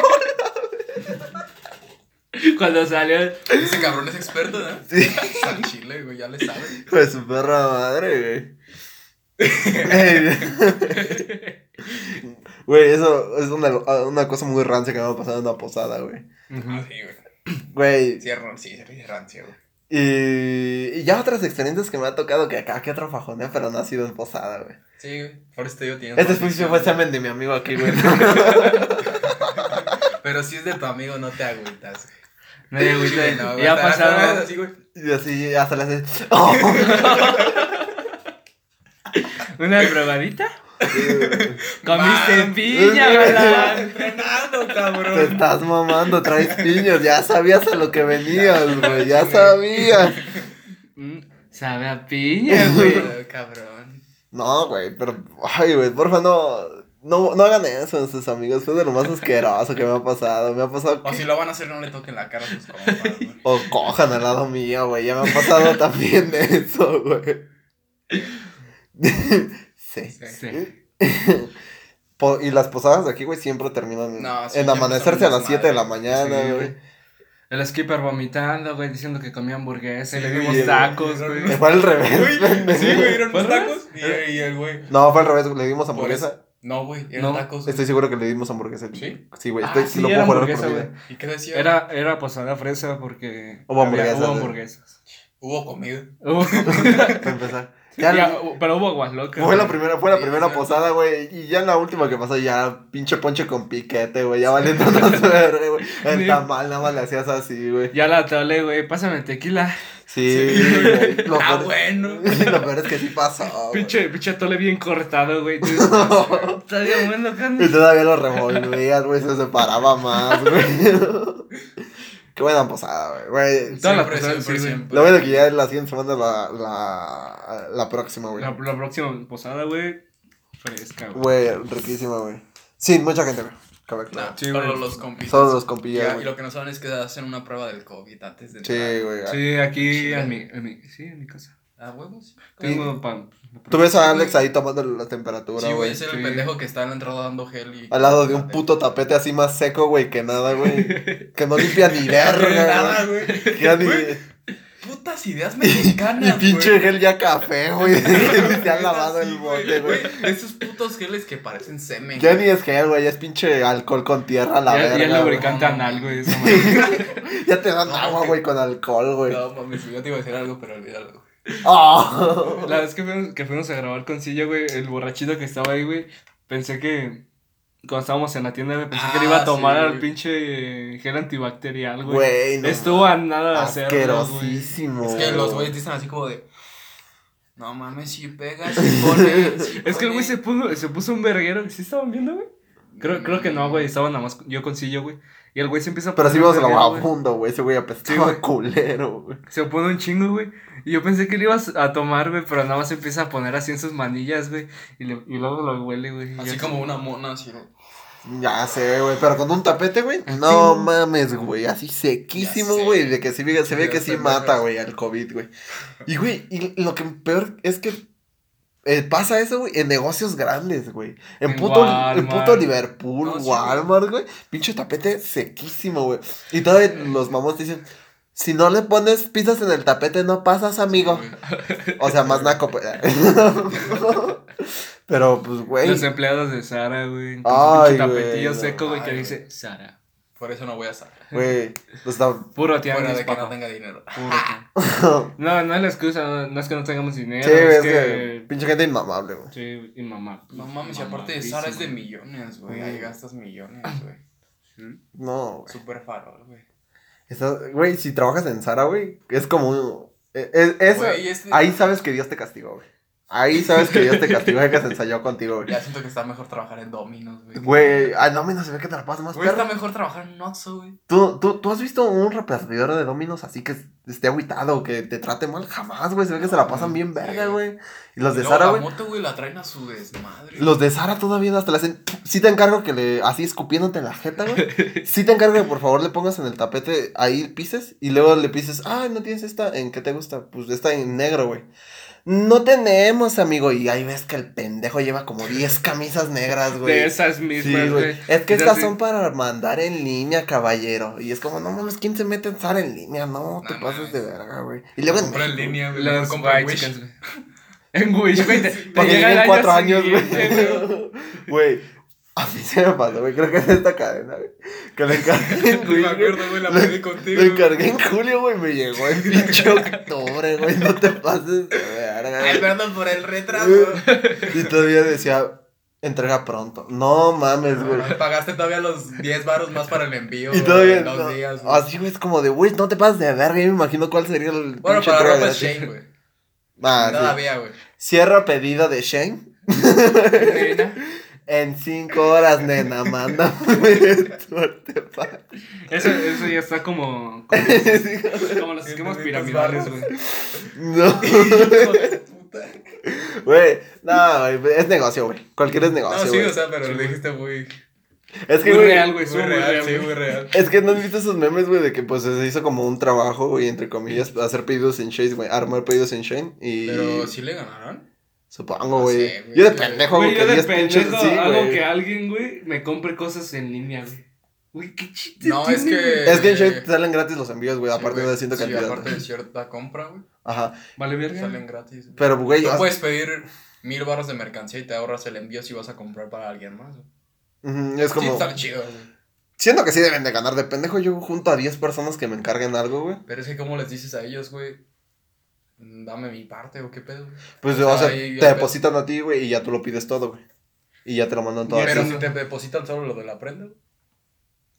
Cuando salió. Ese cabrón es experto, ¿no? Sí. Al chile, güey, ya le sabe. Pues su perra madre, güey. Ey. [laughs] Güey, eso es una, una cosa muy rancia que me ha pasado en una posada, güey. Ah, sí, güey. Güey, Sí, sí, es rancio, güey. Y, y ya otras experiencias que me ha tocado que acá que otro fajoneo, pero no ha sido en posada, güey. Sí, güey. Por eso te digo, tienes Este fue, fue semen de mi amigo aquí, güey. [laughs] Pero si es de tu amigo, no te agüitas, güey. Agüita. Sí, güey, no, güey, ya vez así, güey. Y así hasta hace. ¡Oh! [laughs] ¿Una probadita? Comiste Man. piña, galán. Entrenando, Te cabrón. estás mamando, traes piños, ya sabías a lo que venías, güey, ya sabías. Mm, Sabe a piña, güey. [laughs] Cabrón. No, güey, pero, ay, güey, porfa, no, no, no hagan eso a sus amigos, fue de lo más asqueroso que me ha pasado, me ha pasado O que- si lo van a hacer, no le toquen la cara a sus compas, [laughs] güey. o cojan al lado mío, güey, ya me ha pasado también [laughs] eso, güey. Sí. Sí. Sí. [laughs] Po- y las posadas de aquí, güey, siempre terminan No, sí, en amanecerse a las 7 de la mañana, güey. El skipper vomitando, güey, diciendo que comía hamburguesa y le dimos tacos, güey. Fue al revés, Güey, pendejo. sí, güey, eran ¿Fue unos al tacos. Y, y el güey. No, fue al revés, le dimos hamburguesa. No, güey, eran No, tacos. güey. Estoy seguro que le dimos hamburguesa. ¿Sí? Sí, güey, Ah, estoy, sí, lo era puedo jurar por vida. ¿Y qué decía? Era, era posada fresa porque Hubo había- hamburguesas, hubo hamburguesas. Hubo comida. Hubo- [laughs] Para empezar. Ya, Ya, pero hubo aguas locas. fue la primera, fue la primera sí. posada, güey. Y ya en la última que pasó, ya pinche ponche con piquete, güey. Ya valiendo [laughs] verga, güey. El Sí. tamal nada más le hacías así, güey. Ya la tole, güey, pásame tequila. Sí, Sí. güey. Lo Ah, peor- bueno. [laughs] Lo peor es que sí pasó. güey. Pinche, pinche tole bien cortado, güey. [laughs] Está bien bueno, Y todavía lo revolvías, güey. Se separaba más, güey. Qué buena posada, güey. güey. Todas las posadas, sí, güey. Lo bueno que ya la siguiente semana la, la, la próxima, güey. La, la próxima posada, güey, fresca, güey. Güey, riquísima, güey. Sí, mucha gente, güey. Aclarar. Sí, solo los compitas. Solo los compillas, y lo que no saben es que hacen una prueba del COVID antes de Sí, güey. Sí, aquí en mi, en mi, sí, en mi casa. ¿A huevos? Tengo pan. Tú ves a Alex ahí tomando la temperatura, Sí, güey, es el Sí. pendejo que está en la entrada dando gel y... Al lado de un puto tapete así más seco, güey, que nada, güey. [laughs] Que no limpia ni verga, [laughs] Nada, güey. Que ya ni... Putas ideas Y mexicanas, [laughs] pinche güey. gel ya café, güey. Se han lavado el bote, güey. Esos putos geles que parecen semen. Ya ni es gel, güey. Ya es pinche alcohol con tierra a la Ya, verga. ya lubricante anal, güey. Ya te dan No, agua, güey, con alcohol, güey. No, mames, yo te iba a decir algo, pero olvídalo, güey. Oh. La vez que fuimos, que fuimos a grabar con Silla, güey, el borrachito que estaba ahí, güey, pensé que cuando estábamos en la tienda, güey, pensé que le iba Ah, a tomar sí, al güey. pinche gel antibacterial, güey. Güey, no. Estuvo a nada de hacerlo, güey. Asquerosísimo. Es que los güeyes dicen así como de... No mames, si pegas, si pones... si [laughs] Es que el güey se pone". puso, se puso un verguero. ¿Sí estaban viendo, güey? Creo, creo que no, güey. Estaba nada más yo con Sillo, güey. Y el güey se empieza a Pero sí vimos el verguero, güey. vagabundo, güey. Ese güey apestaba Sí, güey. culero, güey. Se pone un chingo, güey. Y yo pensé que le ibas a tomar, güey, pero nada más se empieza a poner así en sus manillas, güey. Y, le- y luego lo huele, güey. Así como una mona, así, ¿no? Ya sé, güey, pero con un tapete, güey. No mames, güey, así sequísimo, güey, de que se ve, se ve que sí mata, güey, al COVID, güey. Y, güey, y lo que peor es que eh, pasa eso, güey, en negocios grandes, güey. En, En puto, en Walmart. puto Liverpool, No, Walmart, güey. Pinche tapete sequísimo, güey. Y todavía los mamás dicen, si no le pones pizzas en el tapete, no pasas, amigo. [laughs] O sea, más naco, pues. [laughs] Pero, pues, güey. Los empleados de Sara, güey. Ay, güey, tapetillo no. seco, güey, que dice Sara. Por eso no voy a estar. Güey, pues está... Puro Fuera tianguis, de que no tenga dinero. Puro. [laughs] No, no es la excusa, no, no es que no tengamos dinero. Sí, es es que... que pinche gente inmamable, güey. Sí, mamá. No mames, y aparte de Sara es de millones, güey. Ahí gastas millones, güey. No, güey. Super farol, güey. Güey, si trabajas en Sara, güey, es como un... eso- Güey, este- Ahí sabes que Dios te castigó, güey. Ahí sabes que Dios te castigó que se ensayó contigo, güey. Ya siento que está mejor trabajar en Dominos, güey. Güey, ay, no, no se ve que te la pasas más Güey, está mejor trabajar en Oxxo, güey. ¿Tú, tú, ¿Tú has visto un repartidor de Dominos así que esté agüitado, que te trate mal? Jamás, güey. Se ve que se la pasan bien verga, güey. Y los de Y luego Sara, la güey. moto, güey, la traen a su desmadre. Los de Sara todavía hasta le hacen. Sí te encargo que le. Así escupiéndote en la jeta, güey. [laughs] Sí te encargo que por favor le pongas en el tapete ahí pises. Y luego le pises. Ah, no tienes esta. ¿En qué te gusta? Pues esta en negro, güey. No tenemos, amigo. Y ahí ves que el pendejo lleva como 10 camisas negras, güey. De esas Sí, mismas, güey. güey. Es que Es estas así. son para mandar en línea, caballero. Y es como, no mames, ¿quién se mete en Sara en línea? No, te No pases mames. de verga, güey. Y luego en Compra en línea, güey. Los compra en Wish. [laughs] En Wish, güey. te- te Porque llega el llegué en año cuatro años, güey. Güey, [laughs] a mí se me pasó, güey. Creo que es esta cadena, güey. Que le encargué [laughs] en No me acuerdo, güey, la Le- pedí contigo. Güey. encargué en julio, güey. Me llegó en pinche octubre, güey. No te pases de verga, Ay, perdón por el retraso. Y todavía decía, entrega pronto. No mames, güey. Pagaste todavía los 10 baros más para el envío. Y todavía en dos no. días. güey. Así, güey, es como de, güey, no te pases de verga. Yo me imagino cuál sería el Bueno, para ropa. Shane, güey. Ah. Todavía, güey. Cierro pedido de Shane. En cinco horas, nena, mándame [laughs] tu artefacto. Eso, eso ya está como. Como, [laughs] como los esquemas piramidales, [laughs] güey. No, güey, no, es negocio, güey. Cualquier es No, negocio, sí, güey. o sea, pero Sí, lo dijiste muy. Es que, Muy güey, real, güey. Muy Estuvo muy real, real, sí, muy real. Es que no has visto esos memes, güey, de que pues se hizo como un trabajo, güey, entre comillas, hacer pedidos en Shane, güey, armar pedidos en Shane y... Pero sí le ganaron. Supongo, No güey. sé. Yo de pendejo, Güey, yo que de 10 pinches, pendejo sí, hago que alguien, güey, me compre cosas en línea, güey. Güey, qué chiste No, es que-? Es que en Shane te salen gratis los envíos, güey, Sí, aparte güey. de cierta Sí, cantidad. aparte de cierta compra, güey. Ajá. Vale, verga. Salen gratis. Pero, güey, Tú puedes pedir mil barras de mercancía y te ahorras el envío si vas a comprar para alguien más. ujú, es Sí, como... está chido, güey. Siento que sí deben de ganar. De pendejo yo junto a 10 personas que me encarguen algo, güey. Pero es que, ¿cómo les dices a ellos, güey? Dame mi parte o qué pedo. güey? Pues, O o sea, ahí te el depositan a ti, güey, y ya tú lo pides todo, güey. Y ya te lo mandan todo. Pero así. si te depositan solo lo de la prenda, güey.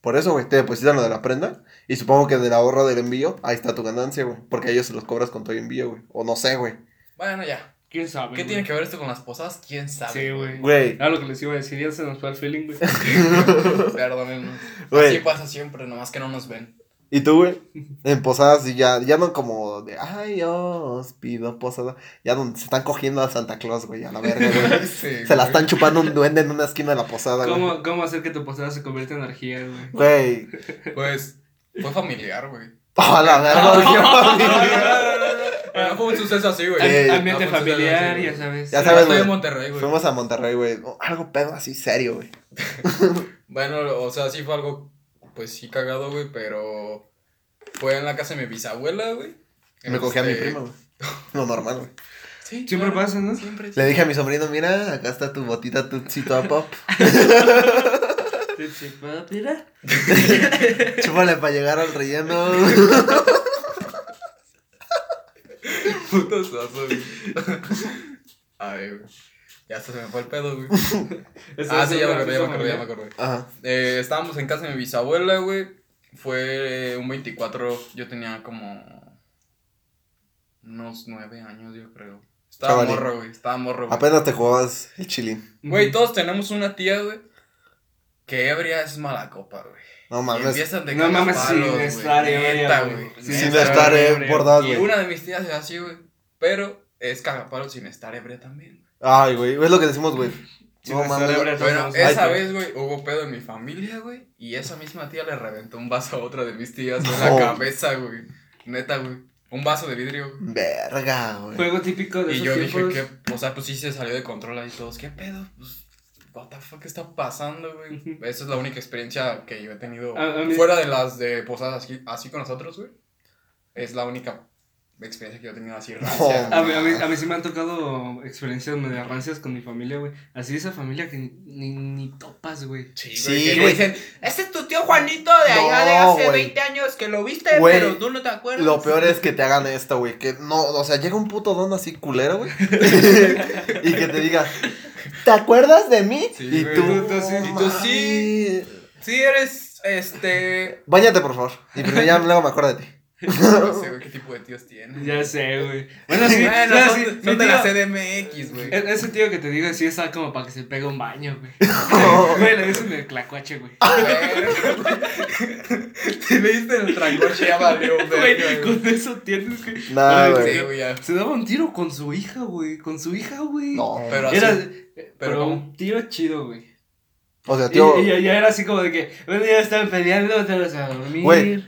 Por eso, güey, te depositan lo de la prenda. Y supongo que del ahorro del envío, ahí está tu ganancia, güey. Porque a ellos se los cobras con todo envío, güey. O no sé, güey. Bueno, ya. ¿Quién sabe? ¿Qué güey? tiene que ver esto con las posadas? ¿Quién sabe? Sí, güey. Güey. Era lo que les iba a decir, ya se nos fue el feeling, güey. [laughs] Perdónenos. Güey. Así pasa siempre, nomás que no nos ven. ¿Y tú, güey? En posadas y ya, ya no como de, ay, yo os pido posada. Ya donde se están cogiendo a Santa Claus, güey, a la verga, güey. [laughs] Sí, Se la están chupando un duende en una esquina de la posada, güey. ¿Cómo, ¿Cómo hacer que tu posada se convierta en energía, güey? Güey. Pues, fue familiar, güey. [laughs] A la verga. [laughs] No fue un suceso así, güey. Ambiente No familiar, así, ya sabes. Ya Sí, sabes, estoy güey. en Monterrey, güey. Fuimos a Monterrey, güey. Oh, Algo pedo así serio, güey. Bueno, o sea, sí fue algo, pues sí cagado, güey, pero fue en la casa de mi bisabuela, güey. Me cogí a mi Este, prima, güey. Lo normal, güey. Sí, Siempre claro, pasa, ¿no? Siempre. Le dije a mi sobrino, mira, acá está tu botita Tutsi Top Pop. [laughs] [laughs] Chúpale para llegar al relleno. Puto sazo, güey. Ay, güey. Ya se me fue el pedo, güey. [laughs] Ah, sí, ya me acordé, ya me acordé, ya me acordé. Ajá. Eh, estábamos en casa de mi bisabuela, güey. Fue un 24, yo tenía como unos 9 años, yo creo. Estaba Chavalín. morro, güey. Estaba morro, güey. Apenas te jugabas el chilín. Güey, todos tenemos una tía, güey, que ebria es mala copa, güey. No Y mames. empiezan de No mames, cagapalos, sin estar ebria, neta, güey. Sin estar eh, bordado, Y güey. una de mis tías es así, güey. Pero es cagapalos sin estar ebria también. Ay, güey. Es lo que decimos, güey. Sí, No me mames. celebra, Bueno, esa vez, güey, hubo pedo en mi familia, güey. Y esa misma tía le reventó un vaso a otra de mis tías en No. la cabeza, güey. Neta, güey. Un vaso de vidrio. güey. Verga, güey. Juego típico de Y esos yo dije que, o sea, pues sí se salió de control ahí todos. ¿Qué pedo? Pues, what the fuck está pasando, güey? Esa es la única experiencia que yo he tenido A- a mí- fuera de las de posadas así, así con nosotros, güey. Es la única experiencia que yo he tenido así rancia. A mí, a, mí, a mí sí me han tocado experiencias medio rancias con mi familia, güey. Así esa familia que ni, ni topas, güey. Sí, Sí, güey. que güey. dicen, este es tu tío Juanito de allá de hace güey. 20 años que lo viste, Güey, pero tú no te acuerdas. Lo peor es que te hagan esto, güey. Que no, o sea, llega un puto don así culero, güey. [laughs] y que te diga, ¿te acuerdas de mí? Sí, y tú, tú- tú sí, "No y tú sí". mames". Sí, eres, este... Báñate, por favor. Y primero ya luego me acuerdo de ti. No sé, [laughs] güey, qué tipo de tíos tienes. Ya sé, güey. Bueno, sí, bueno, no, son, sí, son de la CDMX, güey. Ese tío que te digo sí está como para que se pegue un baño, güey. [laughs] Güey, le dicen el clacuache, güey. [laughs] Te leíste el trancoche, ya valió, Güey, con eso tienes que. Nah, güey. Sí, güey, ya. Se daba un tiro con su hija, güey. Con su hija, güey. No, Pero Era. así- Pero, un tiro chido, güey. O sea, Y, tío, y ya, ya era así como de que. Un día estaban peleando, te vas a dormir. Güey.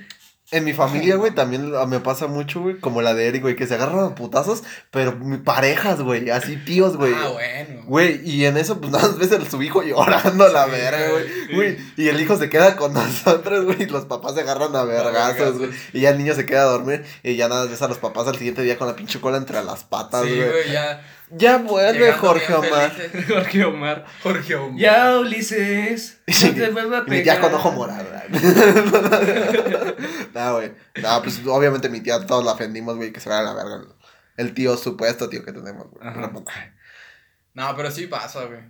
En mi familia, güey, también me pasa mucho, güey, como la de Eric, güey, que se agarran a putazos, pero parejas, güey, así tíos, güey. Ah, bueno. Güey, y en eso, pues [laughs] nada más ves a su hijo llorando a la Sí, verga, güey. sí. Y el hijo se queda con [laughs] nosotros, güey, y los papás se agarran a vergazos, güey. Y ya el niño se queda a dormir, y ya nada más ves a los papás al siguiente día con la pinche cola entre las patas, Sí, güey. güey, ya. Ya vuelve llegando Jorge Omar. felices. [laughs] Jorge Omar. Jorge Omar. Ya, Ulises. [laughs] No te a pegar. tía con ojo morado. [laughs] no, güey. No, pues obviamente mi tía todos la ofendimos, güey, que se vaya a la verga. El tío supuesto, tío, que tenemos, güey. No, pero sí pasa, güey.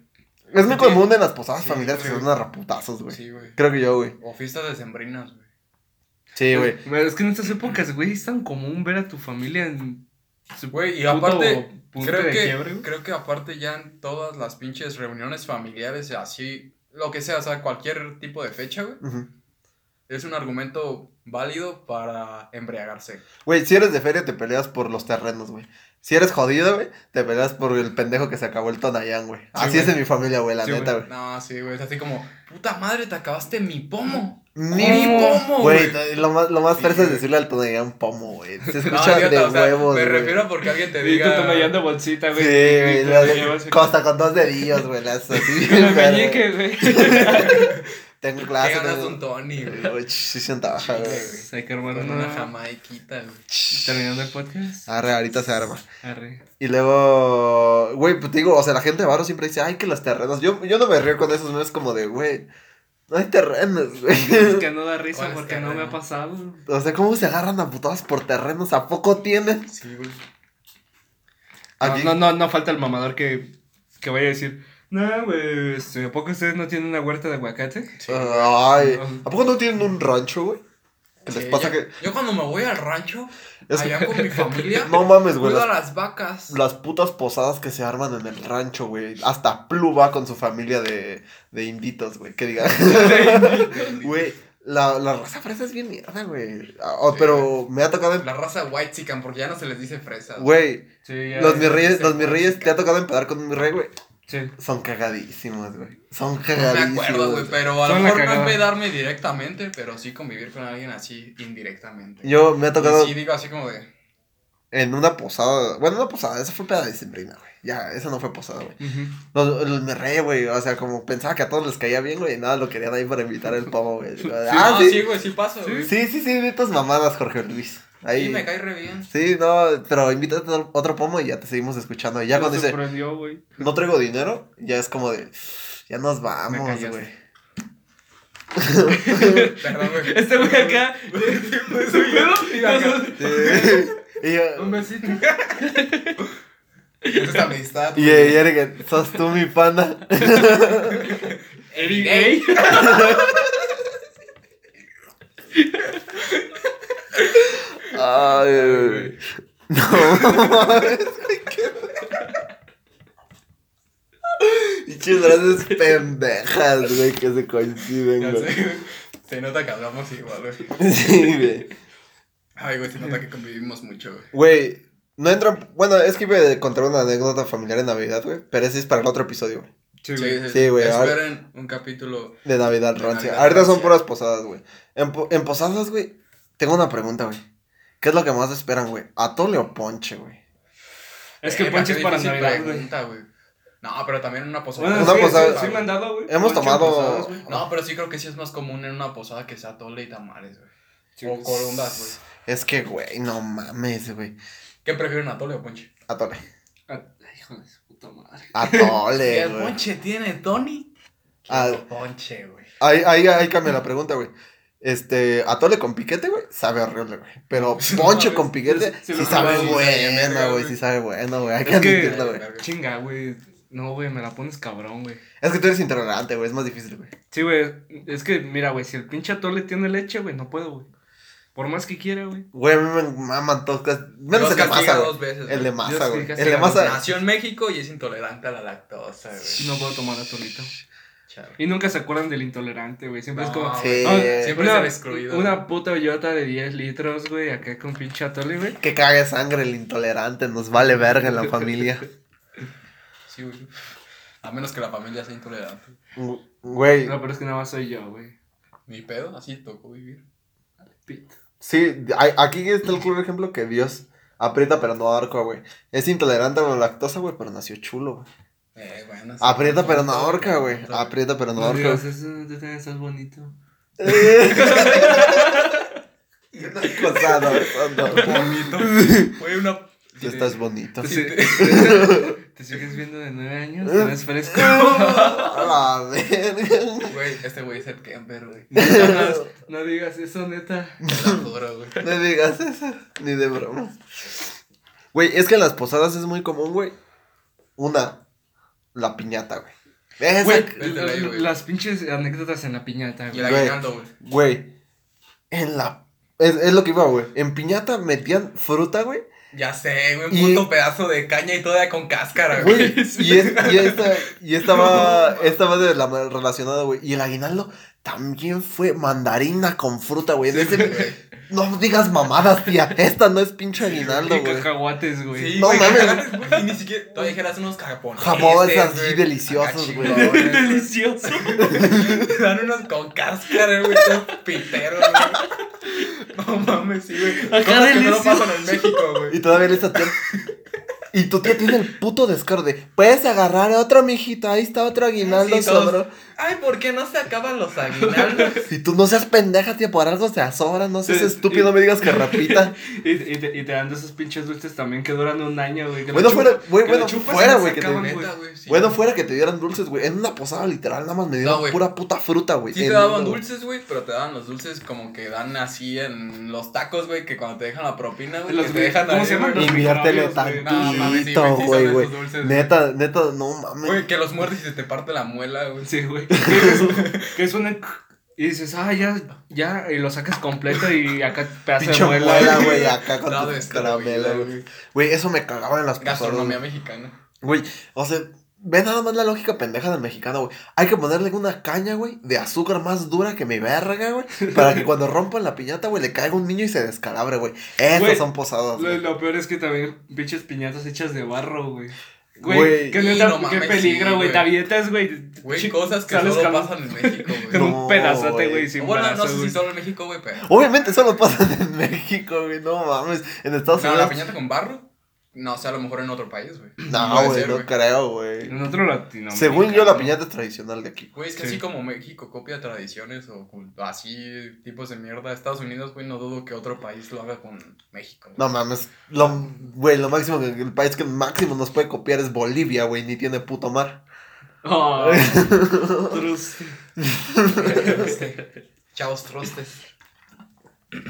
Es muy Sí. común en las posadas Sí, familiares que dan a raputazos, güey. Sí, güey. Creo que yo, güey. O fiestas decembrinas, güey. Sí, güey. Pero Es que en estas épocas, güey, es tan común ver a tu familia en. Güey, y aparte, punto creo de que, quiebre, güey. creo que aparte ya en todas las pinches reuniones familiares, así, lo que sea, o sea, cualquier tipo de fecha, güey, es un argumento válido para embriagarse. Güey, si eres de feria, te peleas por los terrenos, güey. Si eres jodido, güey, te peleas por el pendejo que se acabó el Tonayán, güey. Así es güey. en mi familia, güey, la Sí, neta, güey. güey. No, sí, güey, es así como, puta madre, te acabaste mi pomo. Mi pomo, Güey, güey. lo más, lo más Sí, es güey. decirle al Tonayán pomo, güey. Se [laughs] escucha de o sea, huevos, me güey. refiero porque alguien te Y diga... tú tomando bolsita, Sí, güey. güey, Y le hace- te llevas- costa con dos dedillos, güey, haces [laughs] así. Con el pero- meñique, güey. [laughs] Tengo ¿Qué clase. ganas de tengo- un Tony, [laughs] güey? Sí se antoja, Sí, güey. Hay que armar una. una jamaiquita, güey. Terminando el podcast. Arre, ahorita se arma. Arre. Y luego, güey, pues te digo, o sea, la gente de Varo siempre dice, ay, que los terrenos. Yo, yo no me río con esos, no es como de, güey, no hay terrenos, [laughs] güey. Es que no da risa ¿Cuál es porque no me ha pasado. O sea, ¿cómo se agarran a putadas por terrenos? ¿A poco tienen? Sí, güey. Aquí. No, no, no falta el mamador que, que vaya a decir, no, güey, este, ¿a poco ustedes no tienen una huerta de aguacate? Sí, Ay. ¿a poco no tienen un rancho, güey? ¿Qué les pasa yo, que.? yo cuando me voy al rancho, Es- allá con mi [laughs] familia, No mames, güey. cuido a Las, las vacas. las putas posadas que se arman en el rancho, güey. Hasta Plu va con su familia de, de inditos, güey. Que diga. [laughs] [laughs] Güey, la, la raza fresa es bien mierda, güey. Ah, oh, Sí, pero me ha tocado. en- La raza white chican, porque ya no se les dice fresas. Güey, Sí, los mis reyes, los mis reyes, te ha tocado empezar con mi rey, güey. Sí. Son cagadísimos, güey. Son No me cagadísimos. acuerdo, güey, pero a lo mejor no cagada. empedarme directamente, pero sí convivir con alguien así indirectamente. Yo me ha tocado Y sí digo así como de, en una posada. Bueno, una posada, esa fue peda de sembrina, güey. Ya, esa no fue posada, güey. Los, los mi rey, güey. O sea, como pensaba que a todos les caía bien, güey. y Nada, lo querían ahí para invitar el pomo, güey. [laughs] ah, Ah, sí, sí. güey, sí paso, güey. Sí, sí, sí, de tus mamadas, Jorge Luis. Ahí. Sí, me cae re bien. Sí, no, pero invítate otro- otro pomo y ya te seguimos escuchando. Y ya Me cuando dice, no traigo dinero, ya es como de, ya nos vamos, güey. [laughs] Perdón, güey. Este güey acá. Pues, soy yo. Y acá, Sí. y yo, Un besito. [laughs] Esa es amistad. y. Eric, sos tú mi pana. [laughs] Eric Gay. Ay, güey. No mames, güey, [laughs] qué. Pinches frases pendejas, güey, que se coinciden, güey. Se nota que hablamos igual, güey. [laughs] Sí, güey. Ay, güey, se nota que convivimos mucho, güey. Güey, no entran. Bueno, es que iba a contar una anécdota familiar en Navidad, güey. Pero ese es para el otro episodio, güey. Sí, güey. sí, Sí, güey, Esperen un capítulo. De Navidad De rancia. Navidad Ahorita son puras posadas, güey. En, po- en posadas, güey, tengo una pregunta, güey. ¿Qué es lo que más esperan, güey? ¿Atole o ponche, güey? Es que Eh, ponche es qué para Navidad, güey. No, pero también en una posada. Bueno, Una sí, posada- sí, sí me han dado, güey. Hemos tomado- posadas, güey. No, pero sí creo que sí es más común en una posada que sea tole y tamales, güey. Sí, o corundas, güey. Es que, güey, no mames, güey. ¿Qué prefieren, atole o ponche? Atole. Ah, Hijo de su puta madre. Atole, güey. ponche tiene Tony, quiero ponche, güey. Ahí, ahí, ahí cambia la pregunta, güey. Este, atole con piquete, güey, sabe horrible, güey. Pero [laughs] ponche mames. con piquete, Sí, sabe bueno, güey, sí sabe bueno, güey. Hay que Es que- admitirlo, güey. Chinga, güey. No, güey, me la pones cabrón, güey. Es que tú eres intolerante, güey, es más difícil, güey. Sí, güey. Es que, mira, güey, si el pinche atole tiene leche, güey, no puedo, güey. Por más que quiera, güey. Güey, a mí me maman todos. Menos Dios el de masa, güey. dos veces. El de masa, güey. El de masa. Nació en México y es intolerante a la lactosa, güey. No puedo tomar atolito. Chale. Y nunca se acuerdan del intolerante, güey. Siempre es No, como. Sí. "Ah, Siempre una, excluido. Una puta bellota de 10 litros, güey, acá con pinche atole, güey. Que cague sangre el intolerante, nos vale verga en la familia. [laughs] Sí, güey. A menos que la familia sea intolerante. Güey, No, pero es que nada más soy yo, güey. Ni pedo, así tocó vivir. Pit. sí, hay- aquí está el claro ejemplo que Dios aprieta pero no ahorca, güey. Es intolerante a la lactosa, güey, pero nació chulo, güey. Eh, bueno. sí. Aprieta pero no ahorca, güey. Aprieta pero no ahorca. tú también estás bonito. [laughs] Acosado, eso no. Bonito. Güey, una. Tú estás bonito. Te, Sí, si- [laughs] te- te sigues viendo de 9 años, te ves fresco. A verga. Güey, este güey es el Kemper, güey. No, digas- no digas eso, neta. Te lo juro, güey. No digas eso, ni de broma. Güey, es que en las posadas es muy común, güey. Una, la piñata, güey. Esa- Güey, Vete de ahí, güey. las pinches anécdotas en la piñata, Y el güey. Güey. aguinaldo, güey. Güey, en la... Es, es lo que iba, güey. En piñata metían fruta, güey. Ya sé, güey, un Y- puto pedazo de caña y todavía con cáscara, Güey, güey. y, es- y esta, y esta va, esta va de la relacionada, güey. Y el aguinaldo también fue mandarina con fruta, güey. No digas mamadas, tía. Esta no es pinche aguinaldo, Y güey. cacahuates, güey. Sí, No mames. Y ni siquiera. Todavía dijeras unos japoneses. Jamones así güey. deliciosos, güey. [laughs] Delicioso. Te [laughs] dan unos con cáscara, güey, piteros, güey. No mames, sí, güey. Acá que no pasan en México, güey. Y todavía le está. [laughs] Y tu tía tiene el puto descaro de, puedes agarrar otro, mijito, ahí está otro aguinaldo Sí, sobró. Ay, ¿por qué no se acaban los aguinaldos? [laughs] Y tú no seas pendeja, tía, por algo se azora, no seas Sí, estúpido, no me digas que repita. [laughs] Y, y, te, y te dan de esos pinches dulces también que duran un año, güey. Bueno, fuera, güey, bueno, fuera, güey, que te, acaban, Neta, güey. güey, sí. bueno, fuera que te dieran dulces, güey. En una posada literal nada más me dieron No, pura puta fruta, güey. Sí te daban dulces, güey, pero te daban los dulces como que dan así en los tacos, güey, que cuando te dejan la propina, güey, Los que te dejan ¿cómo ahí, se llaman? Inviértele microbios, tantito, güey, güey. Neta, neta, no mames. Güey, que los muerdes y se te parte la muela, güey. Sí, güey. [laughs] Que una... Y dices, ah, ya, ya, y lo sacas completo y acá pedazo de muela. muela, [laughs] güey, acá con tu caramelo, güey. güey. Eso me cagaba en las posadas. Gastronomía mexicana. Güey, o sea, ve nada más la lógica pendeja del mexicano, güey. Hay que ponerle una caña, güey, de azúcar más dura que mi verga, güey. Para que cuando rompan la piñata, güey, le caiga un niño y se descalabre, güey. Esas Güey, son posadas, Lo, güey. lo peor es que también pinches piñatas hechas de barro, güey. Güey. Sí, neta, no qué mames, peligro, sí, güey. güey. te avientas, güey. Güey, cosas que solo con- pasan en México, Con güey. No, un pedazote, güey. sin Bueno, no sé si solo en México, güey, pero. Obviamente eso lo pasan en México, güey. No mames. En Estados No, la Unidos. piñata con barro. No, o sea, a lo mejor en otro país, güey. No, güey, ser, no creo, güey. En otro latino. Según yo, la piñata es tradicional de aquí. Güey, es que Sí. así como México copia tradiciones o así tipos de mierda, Estados Unidos, güey, no dudo que otro país lo haga con México. güey. No mames. Lo, güey, lo máximo que el país que máximo nos puede copiar es Bolivia, güey. Ni tiene puto mar. Oh, [laughs] trus. Chavos trostes.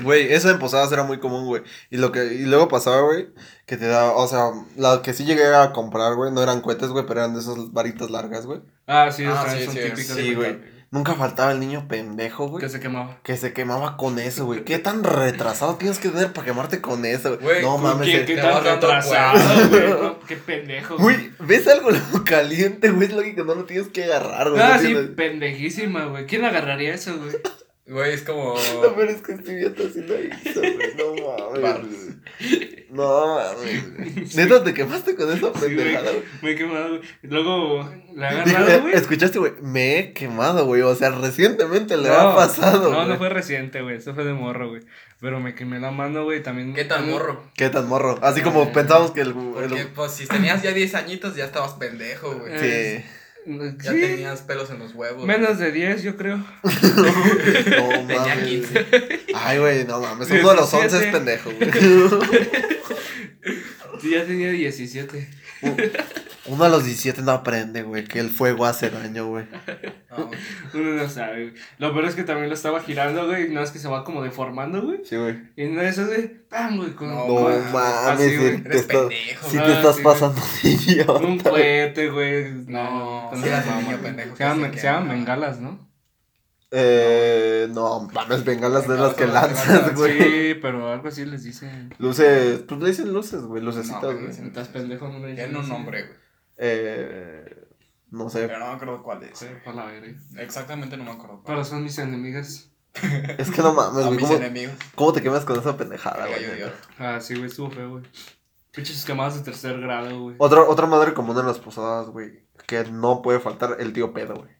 Güey, eso en posadas era muy común, güey. Y lo que, y luego pasaba, güey, que te daba, o sea, la que sí llegué a comprar, güey, no eran cohetes, güey, pero eran de esas varitas largas, güey. Ah, sí, Ah, sí, son sí, típicas. sí, güey. Nunca faltaba el niño pendejo, güey. Que se quemaba. Que se quemaba con eso, güey. ¿Qué tan retrasado tienes que tener para quemarte con eso, güey? Güey, No ¿tú mames. ¿Qué, eh. qué tan retrasado, güey? No, Qué pendejo. Güey, ves algo caliente, güey. Es lógico, no lo tienes que agarrar, güey. Ah, no sí, tienes- pendejísima, güey. ¿Quién agarraría eso, güey? Güey, es como. [laughs] No, pero es que este idiota sí lo hizo, güey. No mames. No mames. güey. Neta, te quemaste con esa Sí, güey. pendejada, güey. Me he quemado, Luego le ha Dije, agarrado, güey. Escuchaste, güey. Me he quemado, güey. O sea, recientemente le No, ha pasado. No, no fue reciente, güey. Eso fue de morro, güey. Pero me quemé la mano, güey. También. ¿Qué tan morro? ¿Qué tan morro? Así como pensábamos que el. Porque, el- pues, si tenías ya 10 añitos, ya estabas pendejo, güey. Sí. Ya Sí. tenías pelos en los huevos. Menos de 10, yo creo. [laughs] No [laughs] Tenía mames. 15. Ay, güey, no mames. Uno de los 11 es 17. pendejo, güey. [laughs] Sí, ya tenía 17. Uno a los 17 no aprende, güey. Que el fuego hace daño, güey. No, [laughs] güey. Uno no sabe, güey. Lo peor es que también lo estaba girando, güey. Y no es que se va como deformando, güey. Sí, güey. Y no es así, ¡pam! güey. Con, No, mames, así, güey. Eres estás, pendejo. sí Ah, te estás sí, güey. pasando idiota. Un cohete, güey. No, eras niño pendejo Se llaman, se llaman bengalas, ¿no? Eh, no, mames, bengalas de las que lanzas, güey. Sí, pero algo así les dicen. Luces, pues le dicen luces, güey, lucecitas, güey. güey, Estás pendejo, no me dicen Tiene un nombre, güey. Eh, no sé, Pero no me acuerdo cuál es. Sí, por la verga. Exactamente no me acuerdo cuál. Pero son mis enemigas. es que no mames, [laughs] güey, mis ¿cómo, enemigos. cómo te quemas con esa pendejada, güey? Ah, sí, güey, estuvo feo, güey. Pinches quemadas de tercer grado, güey. Otra, otra madre común en las posadas, güey, que no puede faltar el tío pedo, güey.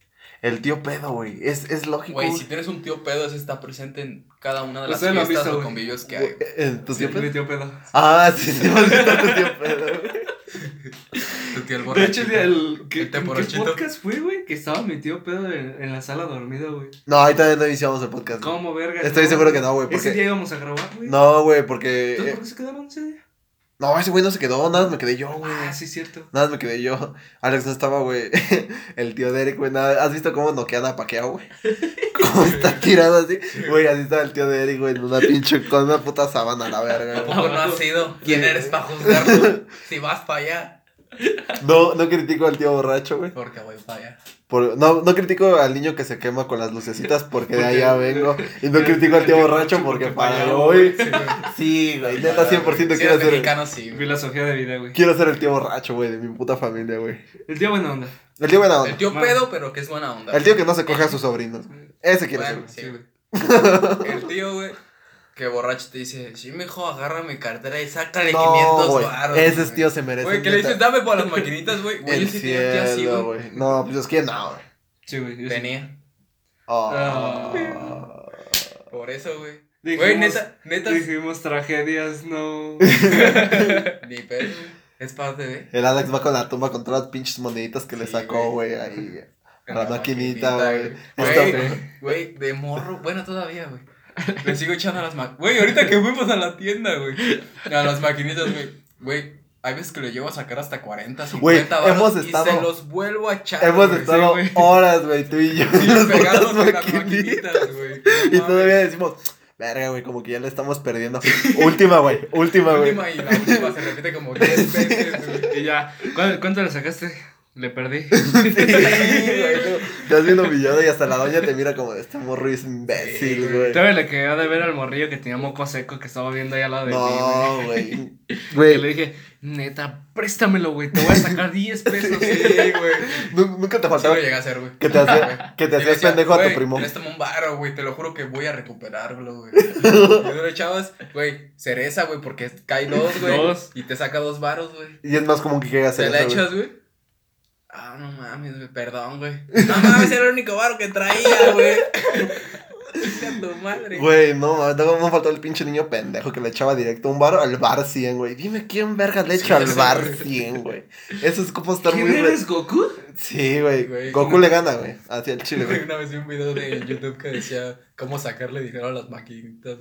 El tío pedo, güey, es, es lógico, Güey, si tienes un tío pedo, ese está presente en cada una de las fiestas visto, o convivios que hay. güey. ¿En tu Sí, tío pedo? mi tío pedo. Ah, sí, sí, [laughs] visto tu tío pedo, güey. [laughs] Tu tío el De hecho, el, día- el, ¿qué, El te ¿en ¿qué borrachito. podcast fue, güey? Que estaba mi tío pedo en, en la sala dormido, güey. No, ahorita no iniciamos el podcast. ¿Cómo, verga? Estoy no? seguro que no, güey, Ese porque... día íbamos a grabar, güey. No, güey, porque... ¿Entonces eh, por qué se quedaron ese día? No, ese güey no se quedó, nada más me quedé yo, güey. Ah, sí, cierto. Nada más me quedé yo. Alex no estaba, güey. [laughs] El tío de Eric, güey. nada- ¿Has visto cómo noquean a Paqueo, güey? [laughs] Cómo está tirado así. Güey, así está el tío de Eric, güey, en una pinche, con una puta sábana la verga, güey. ¿Tampoco no has ido? ¿Quién eres para juzgarlo? [laughs] Si vas para allá. No, no critico al tío borracho, güey. Porque voy para allá. Por- no, no critico al niño que se quema con las lucecitas porque de allá vengo. Y no [laughs] critico al tío borracho porque para voy. [laughs] Sí, güey, neta 100% Si quiero ser, mexicano, sí. Filosofía de vida, güey. quiero ser el tío borracho, güey, de mi puta familia, güey. El tío buena onda. El tío buena onda. El tío pedo, pero que es buena onda. El tío que no se coge a sus sobrinos. Ese quiero ser. Bueno, güey. sí, güey. El tío, güey, que borracho te dice, sí, mijo, agarra mi cartera y sácale No, 500 güey. baros. Esos güey. tíos se merecen. Güey, que le dices, dame para las maquinitas, güey. [laughs] Güey, tío así, cielo, güey. güey. No, pues es que no, güey. Sí, güey. sí. Tenía. Ah. Por eso, güey. Dijimos- Güey, neta, neta. Dijimos tragedias, no. [laughs] Ni pedo, güey. Es parte de. El Alex va con la tumba con todas las pinches moneditas que le sacó, güey. ahí. La maquinita, güey. Güey, de morro. Bueno, todavía, güey. [laughs] Le sigo echando a las maquinitas. Güey, ahorita que fuimos a la tienda, güey. A las maquinitas, güey. Güey, hay veces que le llevo a sacar hasta 40, 50 Güey, varos hemos y estado- se los vuelvo a echar. Hemos güey. estado güey. horas, güey, tú y yo. Sí, las pegamos maquinitas. güey. Y todavía decimos, verga, güey, como que ya le estamos perdiendo. última, güey, última, güey. Última y la última se repite como 10 veces, güey. Y ya. ¿Cuánto, cuánto le sacaste? Le perdí. Sí, güey, has bien humillado y hasta la doña te mira como, este morro es imbécil, Sí, güey. Todavía le quedó de ver al morrillo que tenía moco seco que estaba viendo ahí al lado de No, mí, güey. Que [laughs] le Güey, dije, neta, préstamelo, güey. Te voy a sacar 10 pesos. [laughs] Sí, güey. nu- nunca te Sí faltaba lo llegué a hacer, güey. que te hacía- Güey. que te hacías decía, pendejo a tu "Güey, primo". Préstame un varo, güey. Te lo juro que voy a recuperarlo, güey. Y tú le echabas, güey, cereza, güey, porque cae dos, güey. Dos. Y te saca dos varos, güey. Y es más común que llegue a hacer Te la güey. echas, güey. Ah, no mames, güey, perdón, güey. No mames, era el único varo que traía, güey. Tu madre. Güey, no, mames, me faltó el pinche niño pendejo que le echaba directo un bar al bar 100, güey. Dime quién verga le Sí, echa al bar güey. 100, güey. Eso es como estar ¿Quién muy... re- eres, Goku? Sí, güey. Goku le gana, güey. Hacia el chile, güey. Una vez vi un video de YouTube que decía cómo sacarle dinero a las maquinitas.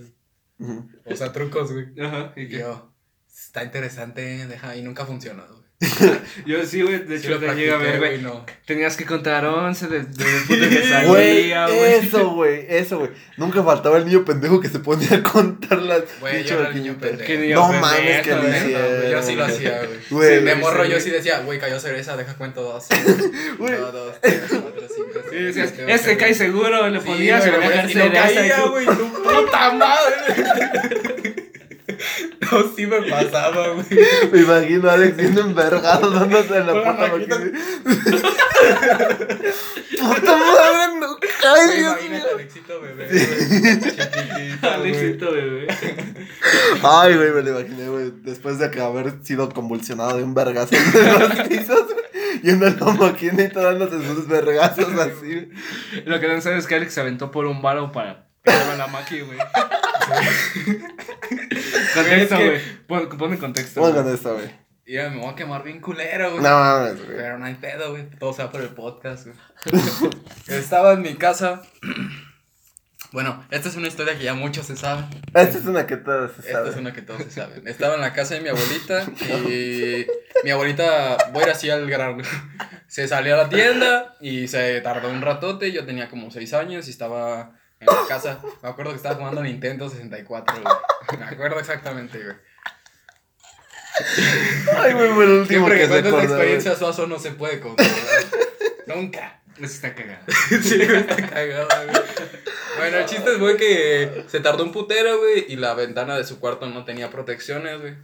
O sea, trucos, güey. Ajá. ¿y yo, está interesante, deja, y nunca funcionó, güey. [laughs] Yo sí, güey. De Sí hecho, lo te llega a ver, güey. no. Tenías que contar 11 desde el punto que Güey, salía, güey. eso, güey, eso, güey. Nunca faltaba el niño pendejo que se ponía a contar las Güey, yo era el niño pendejo. No mames, que lo güey. hicieron. Yo sí lo hacía, güey. [laughs] Güey, de sí, morro sí. yo sí decía, güey, cayó cereza, deja cuento dos. [laughs] Güey. Uno, dos, tres, cuatro, cinco, Sí, seis, este cae seguro, le Sí, ponías y güey, y no caía, güey, tu puta madre. [laughs] No, sí me pasaba, güey. Me imagino a Alex siendo envergado dándose en la Con puta maquinita. Puta madre, no. Ay, Güey, Dios mío. Alexito bebé, güey. Alexito, bebé. Ay, güey, me lo imaginé, güey. Después de que haber sido convulsionado de un vergazo de los [laughs] pisos, güey. Y una la maquinita dándose sus vergazos así, güey. Lo que no sabes es que Alex se aventó por un baro para pegarme a la maqui, güey. [laughs] contexto, güey. Pon, pon en contexto. Güey. Mira, me voy a quemar bien culero, güey. No mames, güey. Pero no hay pedo, güey. Todo sea por el podcast, güey. [laughs] Estaba en mi casa. [clears throat] Bueno, esta es una historia que ya muchos se saben. Esta es una que todos se Esta saben. es una que todos se saben. Estaba en la casa de mi abuelita [laughs] y mi abuelita, voy a ir así al grano. Se salió a la tienda y se tardó un ratote. Yo tenía como 6 años y estaba en la casa. Me acuerdo que estaba jugando Nintendo 64, güey. Me acuerdo exactamente, güey. Ay, güey, fue el último Siempre que que se cuento esta acordó, experiencia, Suazo no se puede controlar. Nunca. Eso está cagado. [laughs] Sí, güey, está cagado, güey. Bueno, el chiste es, güey, que se tardó un putero, güey, y la ventana de su cuarto no tenía protecciones, güey.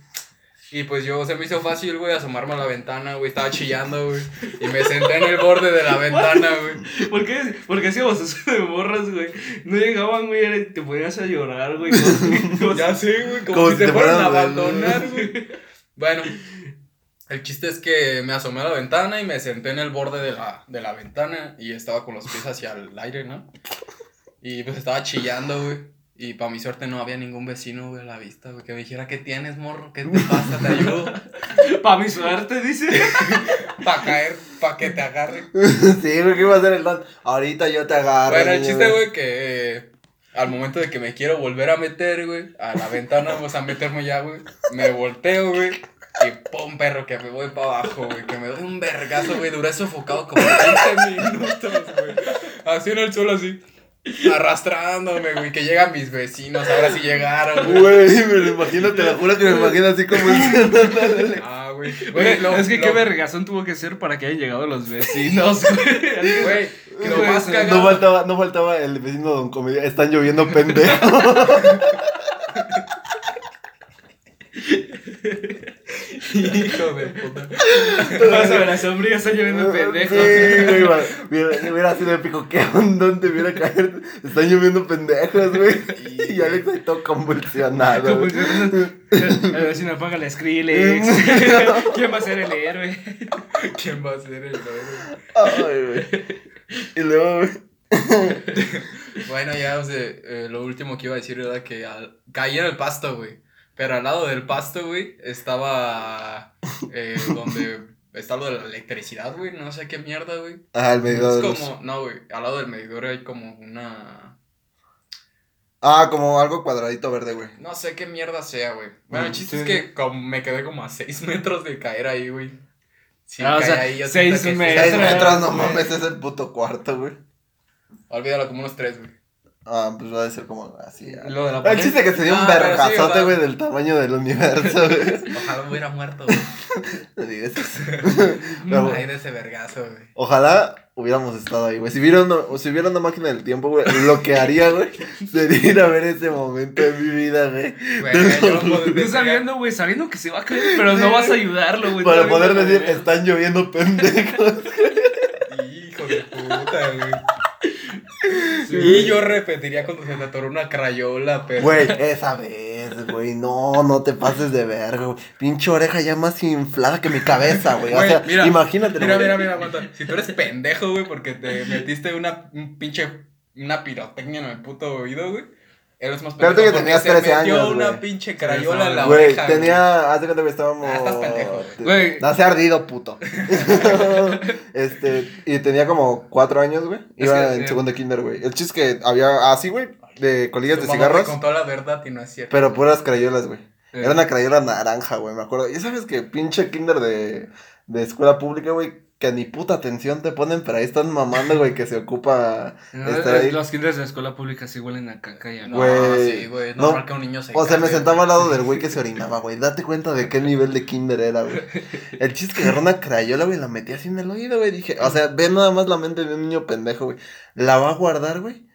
Y pues yo se me hizo fácil, güey, asomarme a la ventana, güey, estaba chillando, güey. Y me senté en el borde de la [laughs] ventana, güey. ¿Por qué? Porque hacíamos eso de morras, güey. No llegaban, güey, te ponías a llorar, güey. [laughs] Ya sé, güey, como, Como si te te fueran a abandonar, güey. Bueno, el chiste es que me asomé a la ventana y me senté en el borde de la, de la ventana y estaba con los pies hacia el aire, ¿no? Y pues estaba chillando, güey. Y para mi suerte no había ningún vecino, güey, a la vista, güey, que me dijera, ¿qué tienes, morro? ¿Qué te pasa? ¿Te ayudo? [laughs] Pa' mi suerte, dice. [laughs] Para caer, para que te agarre. [laughs] Sí, güey, ¿qué iba a hacer el don? Ahorita yo te agarro. Bueno, el chiste, güey, que eh, al momento de que me quiero volver a meter, güey, a la ventana, vamos a meterme ya, güey, me volteo, güey, y pum, perro, que me voy para abajo, güey, que me doy un vergazo, güey, duré sofocado como 15 minutos, güey, así en el suelo, así, arrastrándome, güey, que llegan mis vecinos, ahora sí llegaron, güey. Güey, me lo imagino, te lo juro que me imagino así como. [laughs] Ah, güey, Güey, lo- es que lo- qué vergazón tuvo que ser para que hayan llegado los vecinos, güey. Güey, lo Güey, más no cagado. No faltaba, no faltaba el vecino Don Comedia. Están lloviendo pendejos. [laughs] Hijo de puta. Vas a ver, la sombría está lloviendo pendejos. Sí, güey, va. Hubiera, hubiera sido épico. ¿Qué onda? Te viera caer. Están lloviendo pendejos, güey. Y Alex ahí todo convulsionado. Como güey. si- El vecino apaga la Skrillex. [laughs] ¿Quién va a ser el héroe? ¿Quién va a ser el héroe? Ay, güey. Y luego, güey. Bueno, ya, o sea, eh, lo último que iba a decir era que al- caí en el pasto, güey. Pero al lado del pasto, güey, estaba eh, [laughs] donde está lo de la electricidad, güey. No sé qué mierda, güey. Ah, el medidor Es como, no, güey, al lado del medidor hay como una... Ah, como algo cuadradito verde, güey. No sé qué mierda sea, güey. Bueno, el Mm, chiste sí, es que como me quedé como a 6 [laughs] metros de caer ahí, güey. Sí, Ah, o caí sea, ahí, yo seis siento que sí. metros. Seis metros, no mames, es el puto cuarto, güey. Olvídalo, como unos 3, güey. Ah, pues va a ser como así. ah. Lo de la El chiste que se dio un Ah, sí, o vergazote, güey, del tamaño del universo, [laughs] güey. Ojalá me hubiera muerto, güey. No digas eso. Pero, Ay, de ese vergazo, güey. Ojalá hubiéramos estado ahí, güey. Si hubiera una, si hubiera una máquina del tiempo, güey, lo que haría, güey, [laughs] sería ir a ver ese momento de mi vida, güey. [laughs] Tú sabiendo, güey, sabiendo que se va a caer, pero no vas a ayudarlo, güey. Para poder decir, están lloviendo pendejos. Hijo de puta, güey. Y yo repetiría cuando se me atoró una crayola, pero. Güey, esa vez, güey, no, no te pases de verga, güey. Pinche oreja ya más inflada que mi cabeza, güey. O sea, mira, imagínate. Mira, mira, mira, aguanta. Si tú eres pendejo, güey, porque te metiste una un pinche. Una pirotecnia en el puto oído, güey. Eres más Pero tú pendejo. que tenías se 13 metió años, una güey. pinche crayola en la Güey, oreja. güey. tenía, haz de cuenta que estábamos. Ah, estás pendejo, Güey. No se ha ardido, puto. [laughs] este, y tenía como cuatro años, güey. Es Iba que, en eh, segundo de kinder, güey. El chiste es que había así, güey, de colillas Tu de mamá cigarros, Me contó la verdad y no es cierto. pero puras crayolas, güey. Eh, Era una crayola naranja, güey, me acuerdo. Y sabes que pinche kinder de, de escuela pública, güey, que ni puta atención te ponen, pero ahí están mamando, güey, que se ocupa no, estar eh, ahí. Los kinders de la escuela pública sí huelen a caca y a No, güey. sí, güey. No. que un niño se. O sea, me sentaba al lado del güey que [laughs] se orinaba, güey. Date cuenta de qué nivel de kinder era, güey. El chiste que agarró una crayola, güey, la metí así en el oído, güey. Dije, o sea, ve nada más la mente de un niño pendejo, güey. La va a guardar, güey,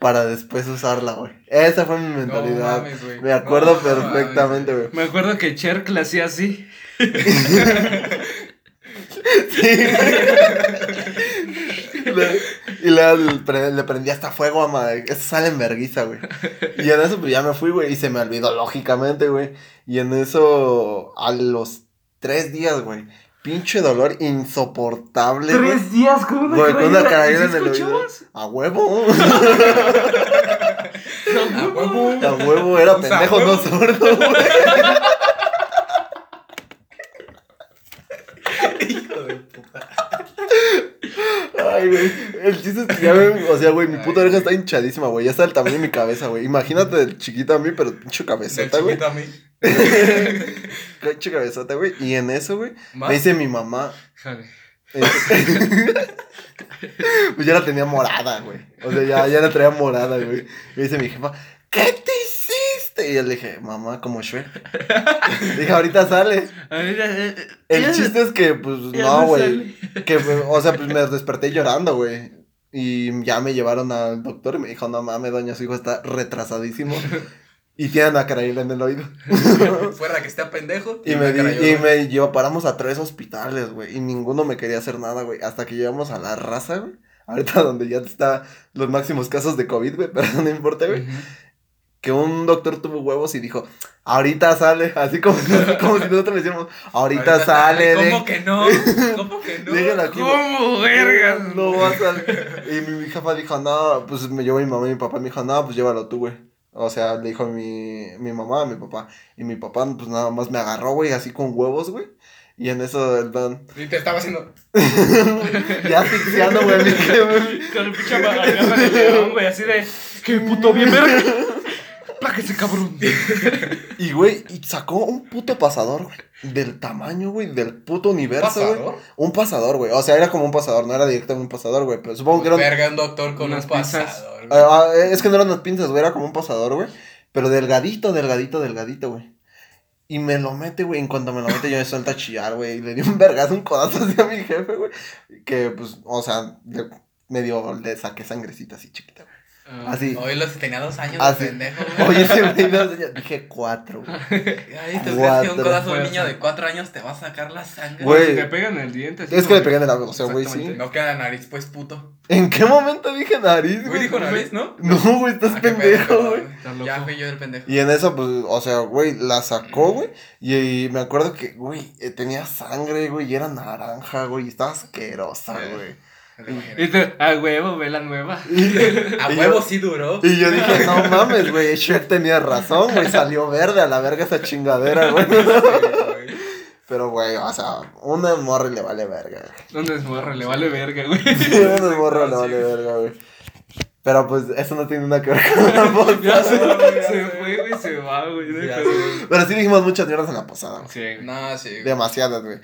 para después usarla, güey. Esa fue mi No mentalidad. mames. Me acuerdo No perfectamente, güey. Me acuerdo que Cher le hacía así. [laughs] Le- [laughs] y le, le pre- le prendí hasta fuego a madre. Eso sale en verguiza, güey. Y en eso, pues ya me fui, güey. Y se me olvidó, lógicamente, güey. Y en eso, a los tres días, güey. Pinche dolor insoportable, güey. Tres días con una Güey, con una caída. caída ¿Y en el oído. A huevo. [laughs] A huevo. A huevo, era pendejo, no sordo, güey. [laughs] Hijo de puta. Ay, güey. El chiste es que ya me. O sea, güey, mi puta oreja está hinchadísima, güey. Ya está el tamaño de mi cabeza, güey. Imagínate del chiquito a mí, pero pinche cabezota, güey. chiquito a mí. [laughs] Pinche cabezota, güey. Y en eso, güey, me dice mi mamá. Jale. eh, [laughs] pues ya la tenía morada, güey. O sea, ya, ya la traía morada, güey. Me dice mi jefa, ¿qué te? Y yo le dije, mamá, como Shrek. [laughs] dije, ahorita sale. El chiste es que, pues, no, güey. Que, o sea, pues me [laughs] desperté llorando, güey. Y ya me llevaron al doctor y me dijo, no mames, doña, su hijo está retrasadísimo. y tiene una caraíla en el oído. [laughs] Fuera que esté pendejo. y me, di- y me llevó, paramos a tres hospitales, güey. Y ninguno me quería hacer nada, güey. Hasta que llegamos a la raza, güey. Ahorita donde ya está los máximos casos de COVID, güey. Pero no importa, güey. Que un doctor tuvo huevos y dijo, ahorita sale. Así como, [laughs] como si nosotros le decíamos, ahorita, sale. de- ¿Cómo que no? ¿Cómo que no? Déjala aquí. ¿Cómo, vergas? No va a salir. Y mi, mi jefa dijo, no, pues me llevó mi mamá y mi papá. Me dijo, no, pues llévalo tú, güey. O sea, le dijo mi, mi mamá a mi papá. Y mi papá, pues nada más me agarró, güey, así con huevos, güey. Y en eso el don. Y te estaba haciendo. [laughs] ya asfixiando, güey. Con el pinche agarra de león, güey, así de. ¡Qué puto bien, verga! [laughs] ¡Páquese, cabrón! [laughs] Y, güey, y sacó un puto pasador, güey. Del tamaño, güey, del puto universo. Un pasador, güey. O sea, era como un pasador, no era directamente un pasador, güey. Pero supongo que era un Verga, un doctor con Unas un pinzas. pasador. güey. Ah, es que no eran unas pinzas, güey, era como un pasador, güey. Pero delgadito, delgadito, delgadito, güey. Y me lo mete, güey. En cuanto me lo mete, yo me suelto a chillar, güey. Y le di un vergazo, un codazo así a mi jefe, güey. Que, pues, o sea, medio le saqué sangrecita así chiquita, güey. Así. Hoy los tenía dos años Así. de pendejo, [laughs] güey. Oye, ese güey, no, señor, dije cuatro. [laughs] Ay, ¿te crees que un Cuatro. codazo de un niño de cuatro años te va a sacar la sangre? Güey. Si te pegan el diente. así Es que le pegué en el labio, o sea, güey, sí. No queda nariz, pues, puto. ¿En qué momento dije nariz, Güey, güey? dijo nariz, ¿no? No, güey, estás Ah, pendejo, güey. Ya fui yo el pendejo. Y en eso, pues, o sea, güey, la sacó, güey. Y, y me acuerdo que, güey, eh, tenía sangre, güey, y era naranja, güey, y estaba asquerosa, Sí. güey. Me lo Y imaginé. te, a huevo, ve la nueva. Y, [laughs] A y huevo yo, sí duró. y yo dije, no mames, güey, Shrek tenía razón, güey, salió verde a la verga esa chingadera, güey. Sí. Pero, güey, o sea, una morra le vale verga, güey. ¿Dónde es morra? Le vale verga, güey. Una morra le vale verga, güey. Pero, pues, eso no tiene nada que ver con la Ya se, posada. se fue, güey, se va, güey. sí. Pero sí dijimos muchas mierdas en la posada, güey. Sí. No, sí. güey. Demasiadas, güey.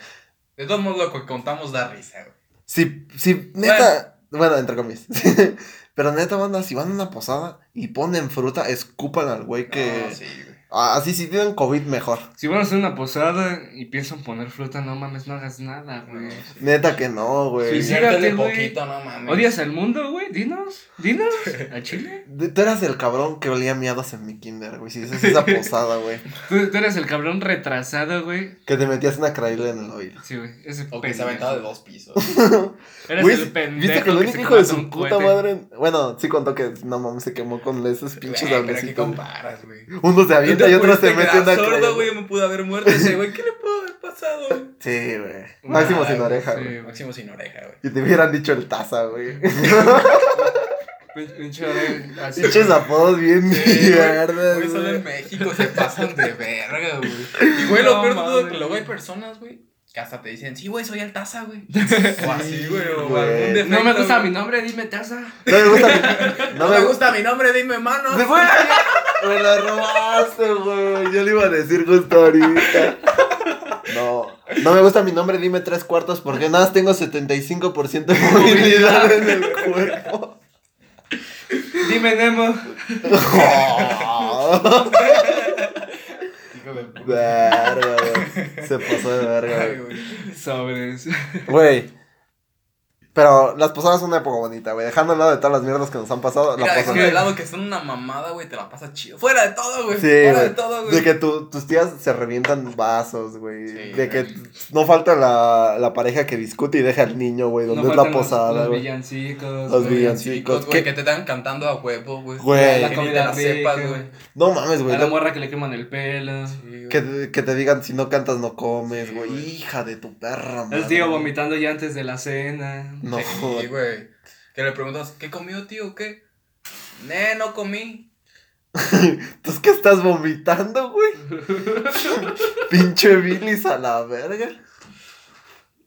De todos modos, lo que contamos da risa, güey. Si, si, neta, bueno, entre comillas. [laughs] Pero neta, banda, si van a una posada y ponen fruta, escupan al güey que. No, sí, güey. Ah, Así si tienen COVID mejor. Si van a hacer una posada y piensan poner fruta, no mames, no hagas nada, güey. Neta que no, güey. Suicídate, poquito, no mames. ¿Odias al mundo, güey? Dinos, dinos, [laughs] a Chile. Tú eras el cabrón que olía miadas en mi kinder, güey, si dices esa posada, güey. [laughs] Tú, tú eras el cabrón retrasado, güey. Que te metías una craíla en el oído. Sí, güey, ese O que se aventaba de dos pisos. [laughs] eras güey, el pendejo Viste que el único hijo de su puta madre, bueno, sí contó que, no mames, se quemó con esos pinches Unos de avión 30 y otro se mete una sordo, güey, me pudo haber muerto ese, güey. ¿Qué le pudo haber pasado? Sí, güey. Máximo sin oreja, güey. Sí, máximo sin oreja, güey. Y te hubieran dicho el taza, güey. Pinches apodos bien mierda, güey. Solo en México se pasan de verga, güey. Y, güey, lo peor de todo es que luego hay personas, güey que hasta te dicen, sí, güey, soy Altaza, güey. [laughs] O así, güey, o güey. algún defecto. No me gusta güey. mi nombre, dime taza. No me gusta. [laughs] No No me gusta. mi nombre, dime mano. Fue. [laughs] Me la robaste, güey. Yo le iba a decir justo ahorita. No. No me gusta mi nombre, dime tres cuartos porque nada más tengo 75% de movilidad en el cuerpo. Dime Nemo. Hijo de puta. Se pasó de verga, güey. Sobres. Güey. Pero las posadas son una época bonita, güey. Dejando al lado de todas las mierdas que nos han pasado. Mira, la dejando posada. de lado que son una mamada, güey, te la pasas chido. Fuera de todo, güey. Sí, Fuera güey. de todo, güey. De que tu- tus tías se revientan vasos, güey. Sí, de que no falta la, la pareja que discute y deja al niño, güey. Donde No es la los- posada, los, güey. villancicos. Los villancicos. güey, que te están cantando a huevo, güey. Güey. La comida la sepas, rica, güey. No mames, güey. A la morra que le queman el pelo. Sí. Que, que te digan si no cantas no comes, güey. Hija de tu perra, El madre. tío vomitando ya antes de la cena. No, Sí, güey. Que le preguntas, ¿qué comió, tío? ¿Qué? Nee, no comí. [laughs] ¿Tú qué estás vomitando, güey? [laughs] Pinche bilis a la verga.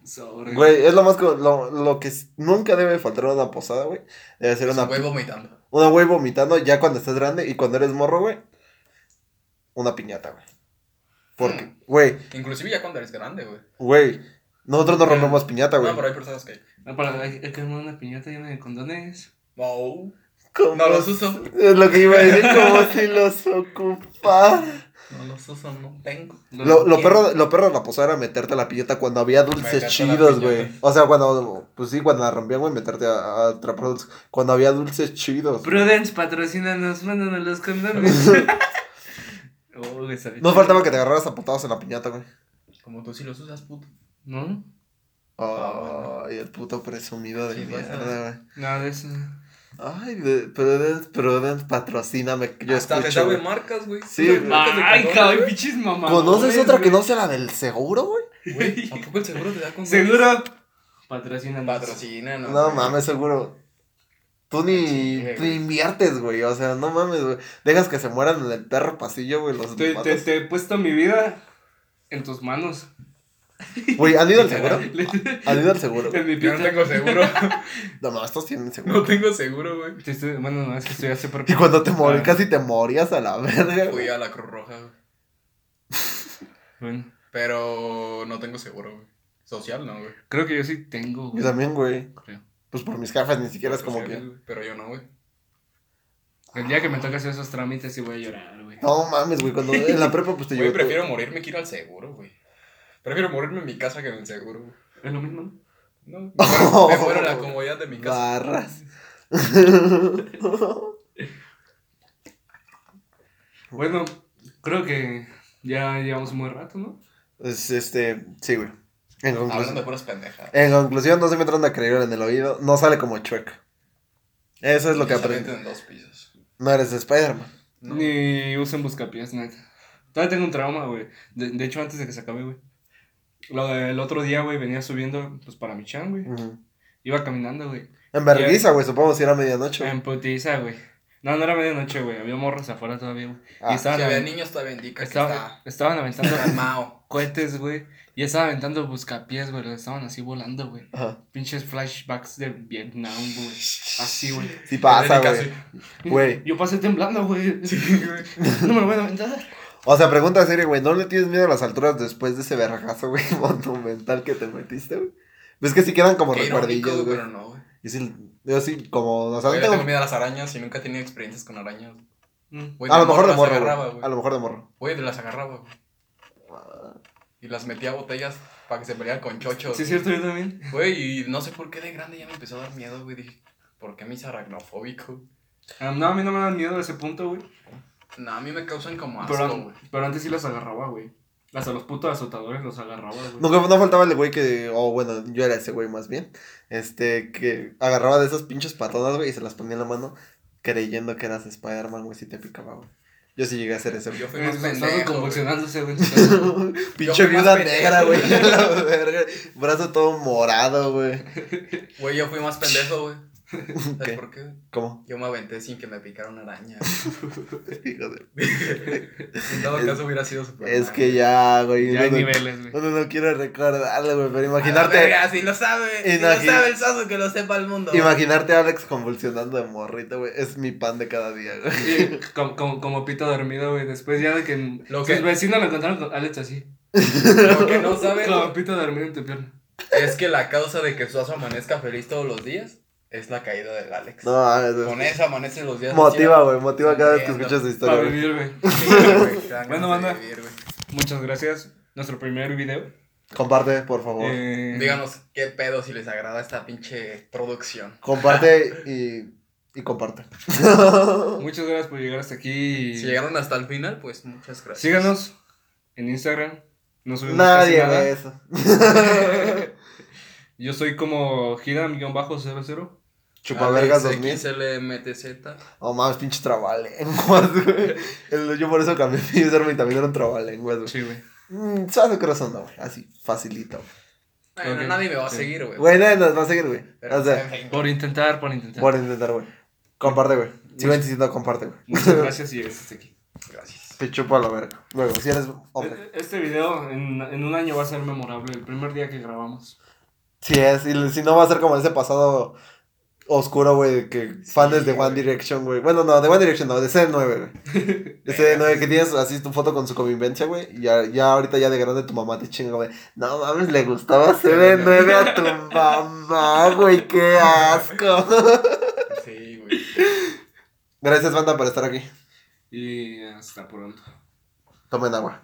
Sobre. Güey, es lo más. co- Lo, lo que nunca debe faltar en una posada, güey. Debe ser una. Güey vomitando. Una güey vomitando ya cuando estás grande y cuando eres morro, güey. Una piñata, güey. Porque, Mm. güey, Inclusive ya cuando eres grande, güey. güey. Nosotros no rompemos piñata, güey. No, pero hay personas que... No, para, que armar una piñata llena de condones. Wow. ¿Cómo? No los uso. Es lo que iba a decir, como si los ocupara. No los uso, no tengo. Lo, lo, perro, lo perro de la posada era meterte a la piñata cuando había dulces Meterte chidos, güey. O sea, cuando, pues sí, cuando la rompían, güey, meterte a, a atrapar dulces. Cuando había dulces chidos. Prudence, patrocínanos, mándanos los condones. [laughs] oh, No faltaba que te agarraras a putados en la piñata, güey. Como tú sí los usas, puto. ¿No? Ay, el puto presumido de Sí, mierda, güey. Nada de eso. Ay, de, Prudence, Prudence, patrocíname. Yo Hasta escucho, sabe marcas, güey. Sí, ¿Sabes güey. marcas de Ay, cabrón, güey? pinches mamás. ¿Conoces otra que no sea la del seguro, güey? Güey, ¿a poco el seguro te da condones? Seguro. Patrocínanos. Patrocina, no. No mames, seguro. Tú ni, Sí, tú inviertes, güey. O sea, no mames, güey. Dejas que se mueran en el perro pasillo, güey. Los Te, te, te he puesto mi vida en tus manos. Güey, ¿han ido al seguro? ¿Han ido al seguro? En mi Yo no tengo seguro. No, [laughs] no, estos tienen seguro. No tengo seguro, güey. Te estoy- bueno, no, es que estoy hace por... Y cuando te morí, Ah, casi te morías a la verga. Fui a la Cruz Roja, güey. [laughs] Bueno, Pero no tengo seguro, güey. Social, no, güey. creo que yo sí tengo, Yo güey. también, güey. Creo. Pues por mis jefas ni siquiera es como que. güey, Pero yo no, güey. El día que me toque hacer esos trámites sí voy a llorar, güey. No mames, güey. Cuando en la prepa, pues te Güey, prefiero morirme que ir al seguro, güey. Prefiero morirme en mi casa que en el seguro. Es lo mismo, ¿no? Me muero, me muero en la [laughs] comodidad de mi casa. Barras. [laughs] Bueno, creo que ya llevamos un buen rato, ¿no? Es este. Sí, güey. En Hablando de puras pendejas. En conclusión, no se metan a creer en el oído. No sale como Shrek. Eso es lo que Y aprendí. en dos pisos. No eres Spider-Man. No. Ni usen buscapiés, neta. Todavía tengo un trauma, güey. De, de hecho, antes de que se acabe, güey. Lo del otro día, güey, venía subiendo, pues, para mi chan, güey. Iba caminando, güey. En vergüenza, güey. Supongo si era medianoche. güey. En putiza, güey. No, no era medianoche, güey. Había morros afuera todavía, güey. Ah, y estaban, Si había niños, todavía indica que estaba- está estaban aventando cohetes, güey. Y estaba aventando buscapiés, güey. Estaban así volando, güey. Pinches flashbacks de Vietnam, güey. Así, güey. Sí pasa, güey. sí. Güey. Yo pasé temblando, güey. [laughs] No me lo voy a aventar. O sea, pregunta seria, güey. ¿No le tienes miedo a las alturas después de ese vergazo, güey, [laughs] monumental que te metiste, güey? Ves que sí quedan como Qué irónico, recuerdillos, güey. pero no, güey. Y sí, yo sí, como, o sea, no Yo le tengo- tengo miedo a las arañas y nunca he tenido experiencias con arañas. Mm. Güey, A lo mejor de las morro, agarraba, güey. güey. A lo mejor de morro. Güey, de las agarraba, güey. Y las metía a botellas para que se pelearan con chochos. Sí, es cierto, yo también. Güey, y no sé por qué de grande ya me empezó a dar miedo, güey. Dije, ¿por qué me hice aracnofóbico? Ah, no, a mí no me dan miedo a ese punto, güey. No, a mí me causan como Pero, asco, an- güey. pero antes sí las agarraba, güey. Hasta los putos azotadores los agarraba, güey. Nunca, no faltaba el güey que, o bueno, yo era ese güey más bien, este, que agarraba de esas pinches patonas, güey, y se las ponía en la mano, creyendo que eras Spider-Man, güey, si te picaba, güey. Yo sí llegué a hacer eso, güey. Yo fui más pendejo. güey. convulsionándose, güey. [laughs] Pinche viuda negra, güey. güey. [laughs] la verga. Brazo todo morado, güey. Güey, yo fui más pendejo, güey. [laughs] ¿Sabes ¿Qué? por qué? ¿Cómo? Yo me aventé sin que me picara una araña. [laughs] Hijo de- [laughs] En todo Es- caso hubiera sido super. Es que ya, güey. Ya hay no, niveles, güey. no, no, no quiero recordarlo, güey, pero Imagínate. imaginarte. si lo sabe. Si Imagi- lo sabe el saso, que lo sepa el mundo. Imaginarte a Alex convulsionando de morrito, güey. Es mi pan de cada día, güey. Sí, como, como, como pito dormido, güey. Después ya de que Lo sus que- vecinos lo encontraron con Alex así. Lo que no saben Como pito dormido en tu pierna. es que la causa de que Suazo amanezca feliz todos los días es la caída del Alex. No, mames. Con eso amanece los días. Motiva, güey. Motiva cada vez que escuchas su Para historia, güey. vivir, güey. Bueno, Bueno, banda. Muchas gracias. Nuestro primer video. Comparte, por favor. Eh, Díganos qué pedo si les agrada esta pinche producción. Comparte y, y comparte. [laughs] Muchas gracias por llegar hasta aquí. y Si llegaron hasta el final, pues muchas gracias. Síganos en Instagram. No subimos Nadie casi nada. ve eso. [laughs] Yo soy como gira-00. Chupavergas Alex 2000. XLMTZ. Oh, mames, pinche trabalenguas, [laughs] güey. El- Yo por eso cambié mi username y también era un trabalenguas, güey. Sí, güey. Mm, ¿Sabes qué corazón no, güey? Así, facilito, güey. Nadie me va a Sí. seguir, güey. Güey, nadie nos va a seguir, güey. O sea. Por intentar, por intentar. por intentar, güey. Comparte, güey. Sigo insistiendo, comparte, güey. Muchas [laughs] gracias y llegaste hasta aquí. Gracias. Te chupo a la verga. Luego, si eres hombre. Este video en, en un año va a ser memorable. El primer día que grabamos. Si es, y si no va a ser como ese pasado oscuro, güey, que fans de One. Direction, güey. Bueno, no, de One Direction no, de CD9, güey. De CD9 que tienes así tu foto con su convivencia, güey. Y ya, ya ahorita ya de grande tu mamá te chinga, güey. No mames, le gustaba CD9 a tu mamá, güey, qué asco. Sí, güey. Gracias, banda, por estar aquí. Y hasta pronto. Tomen agua.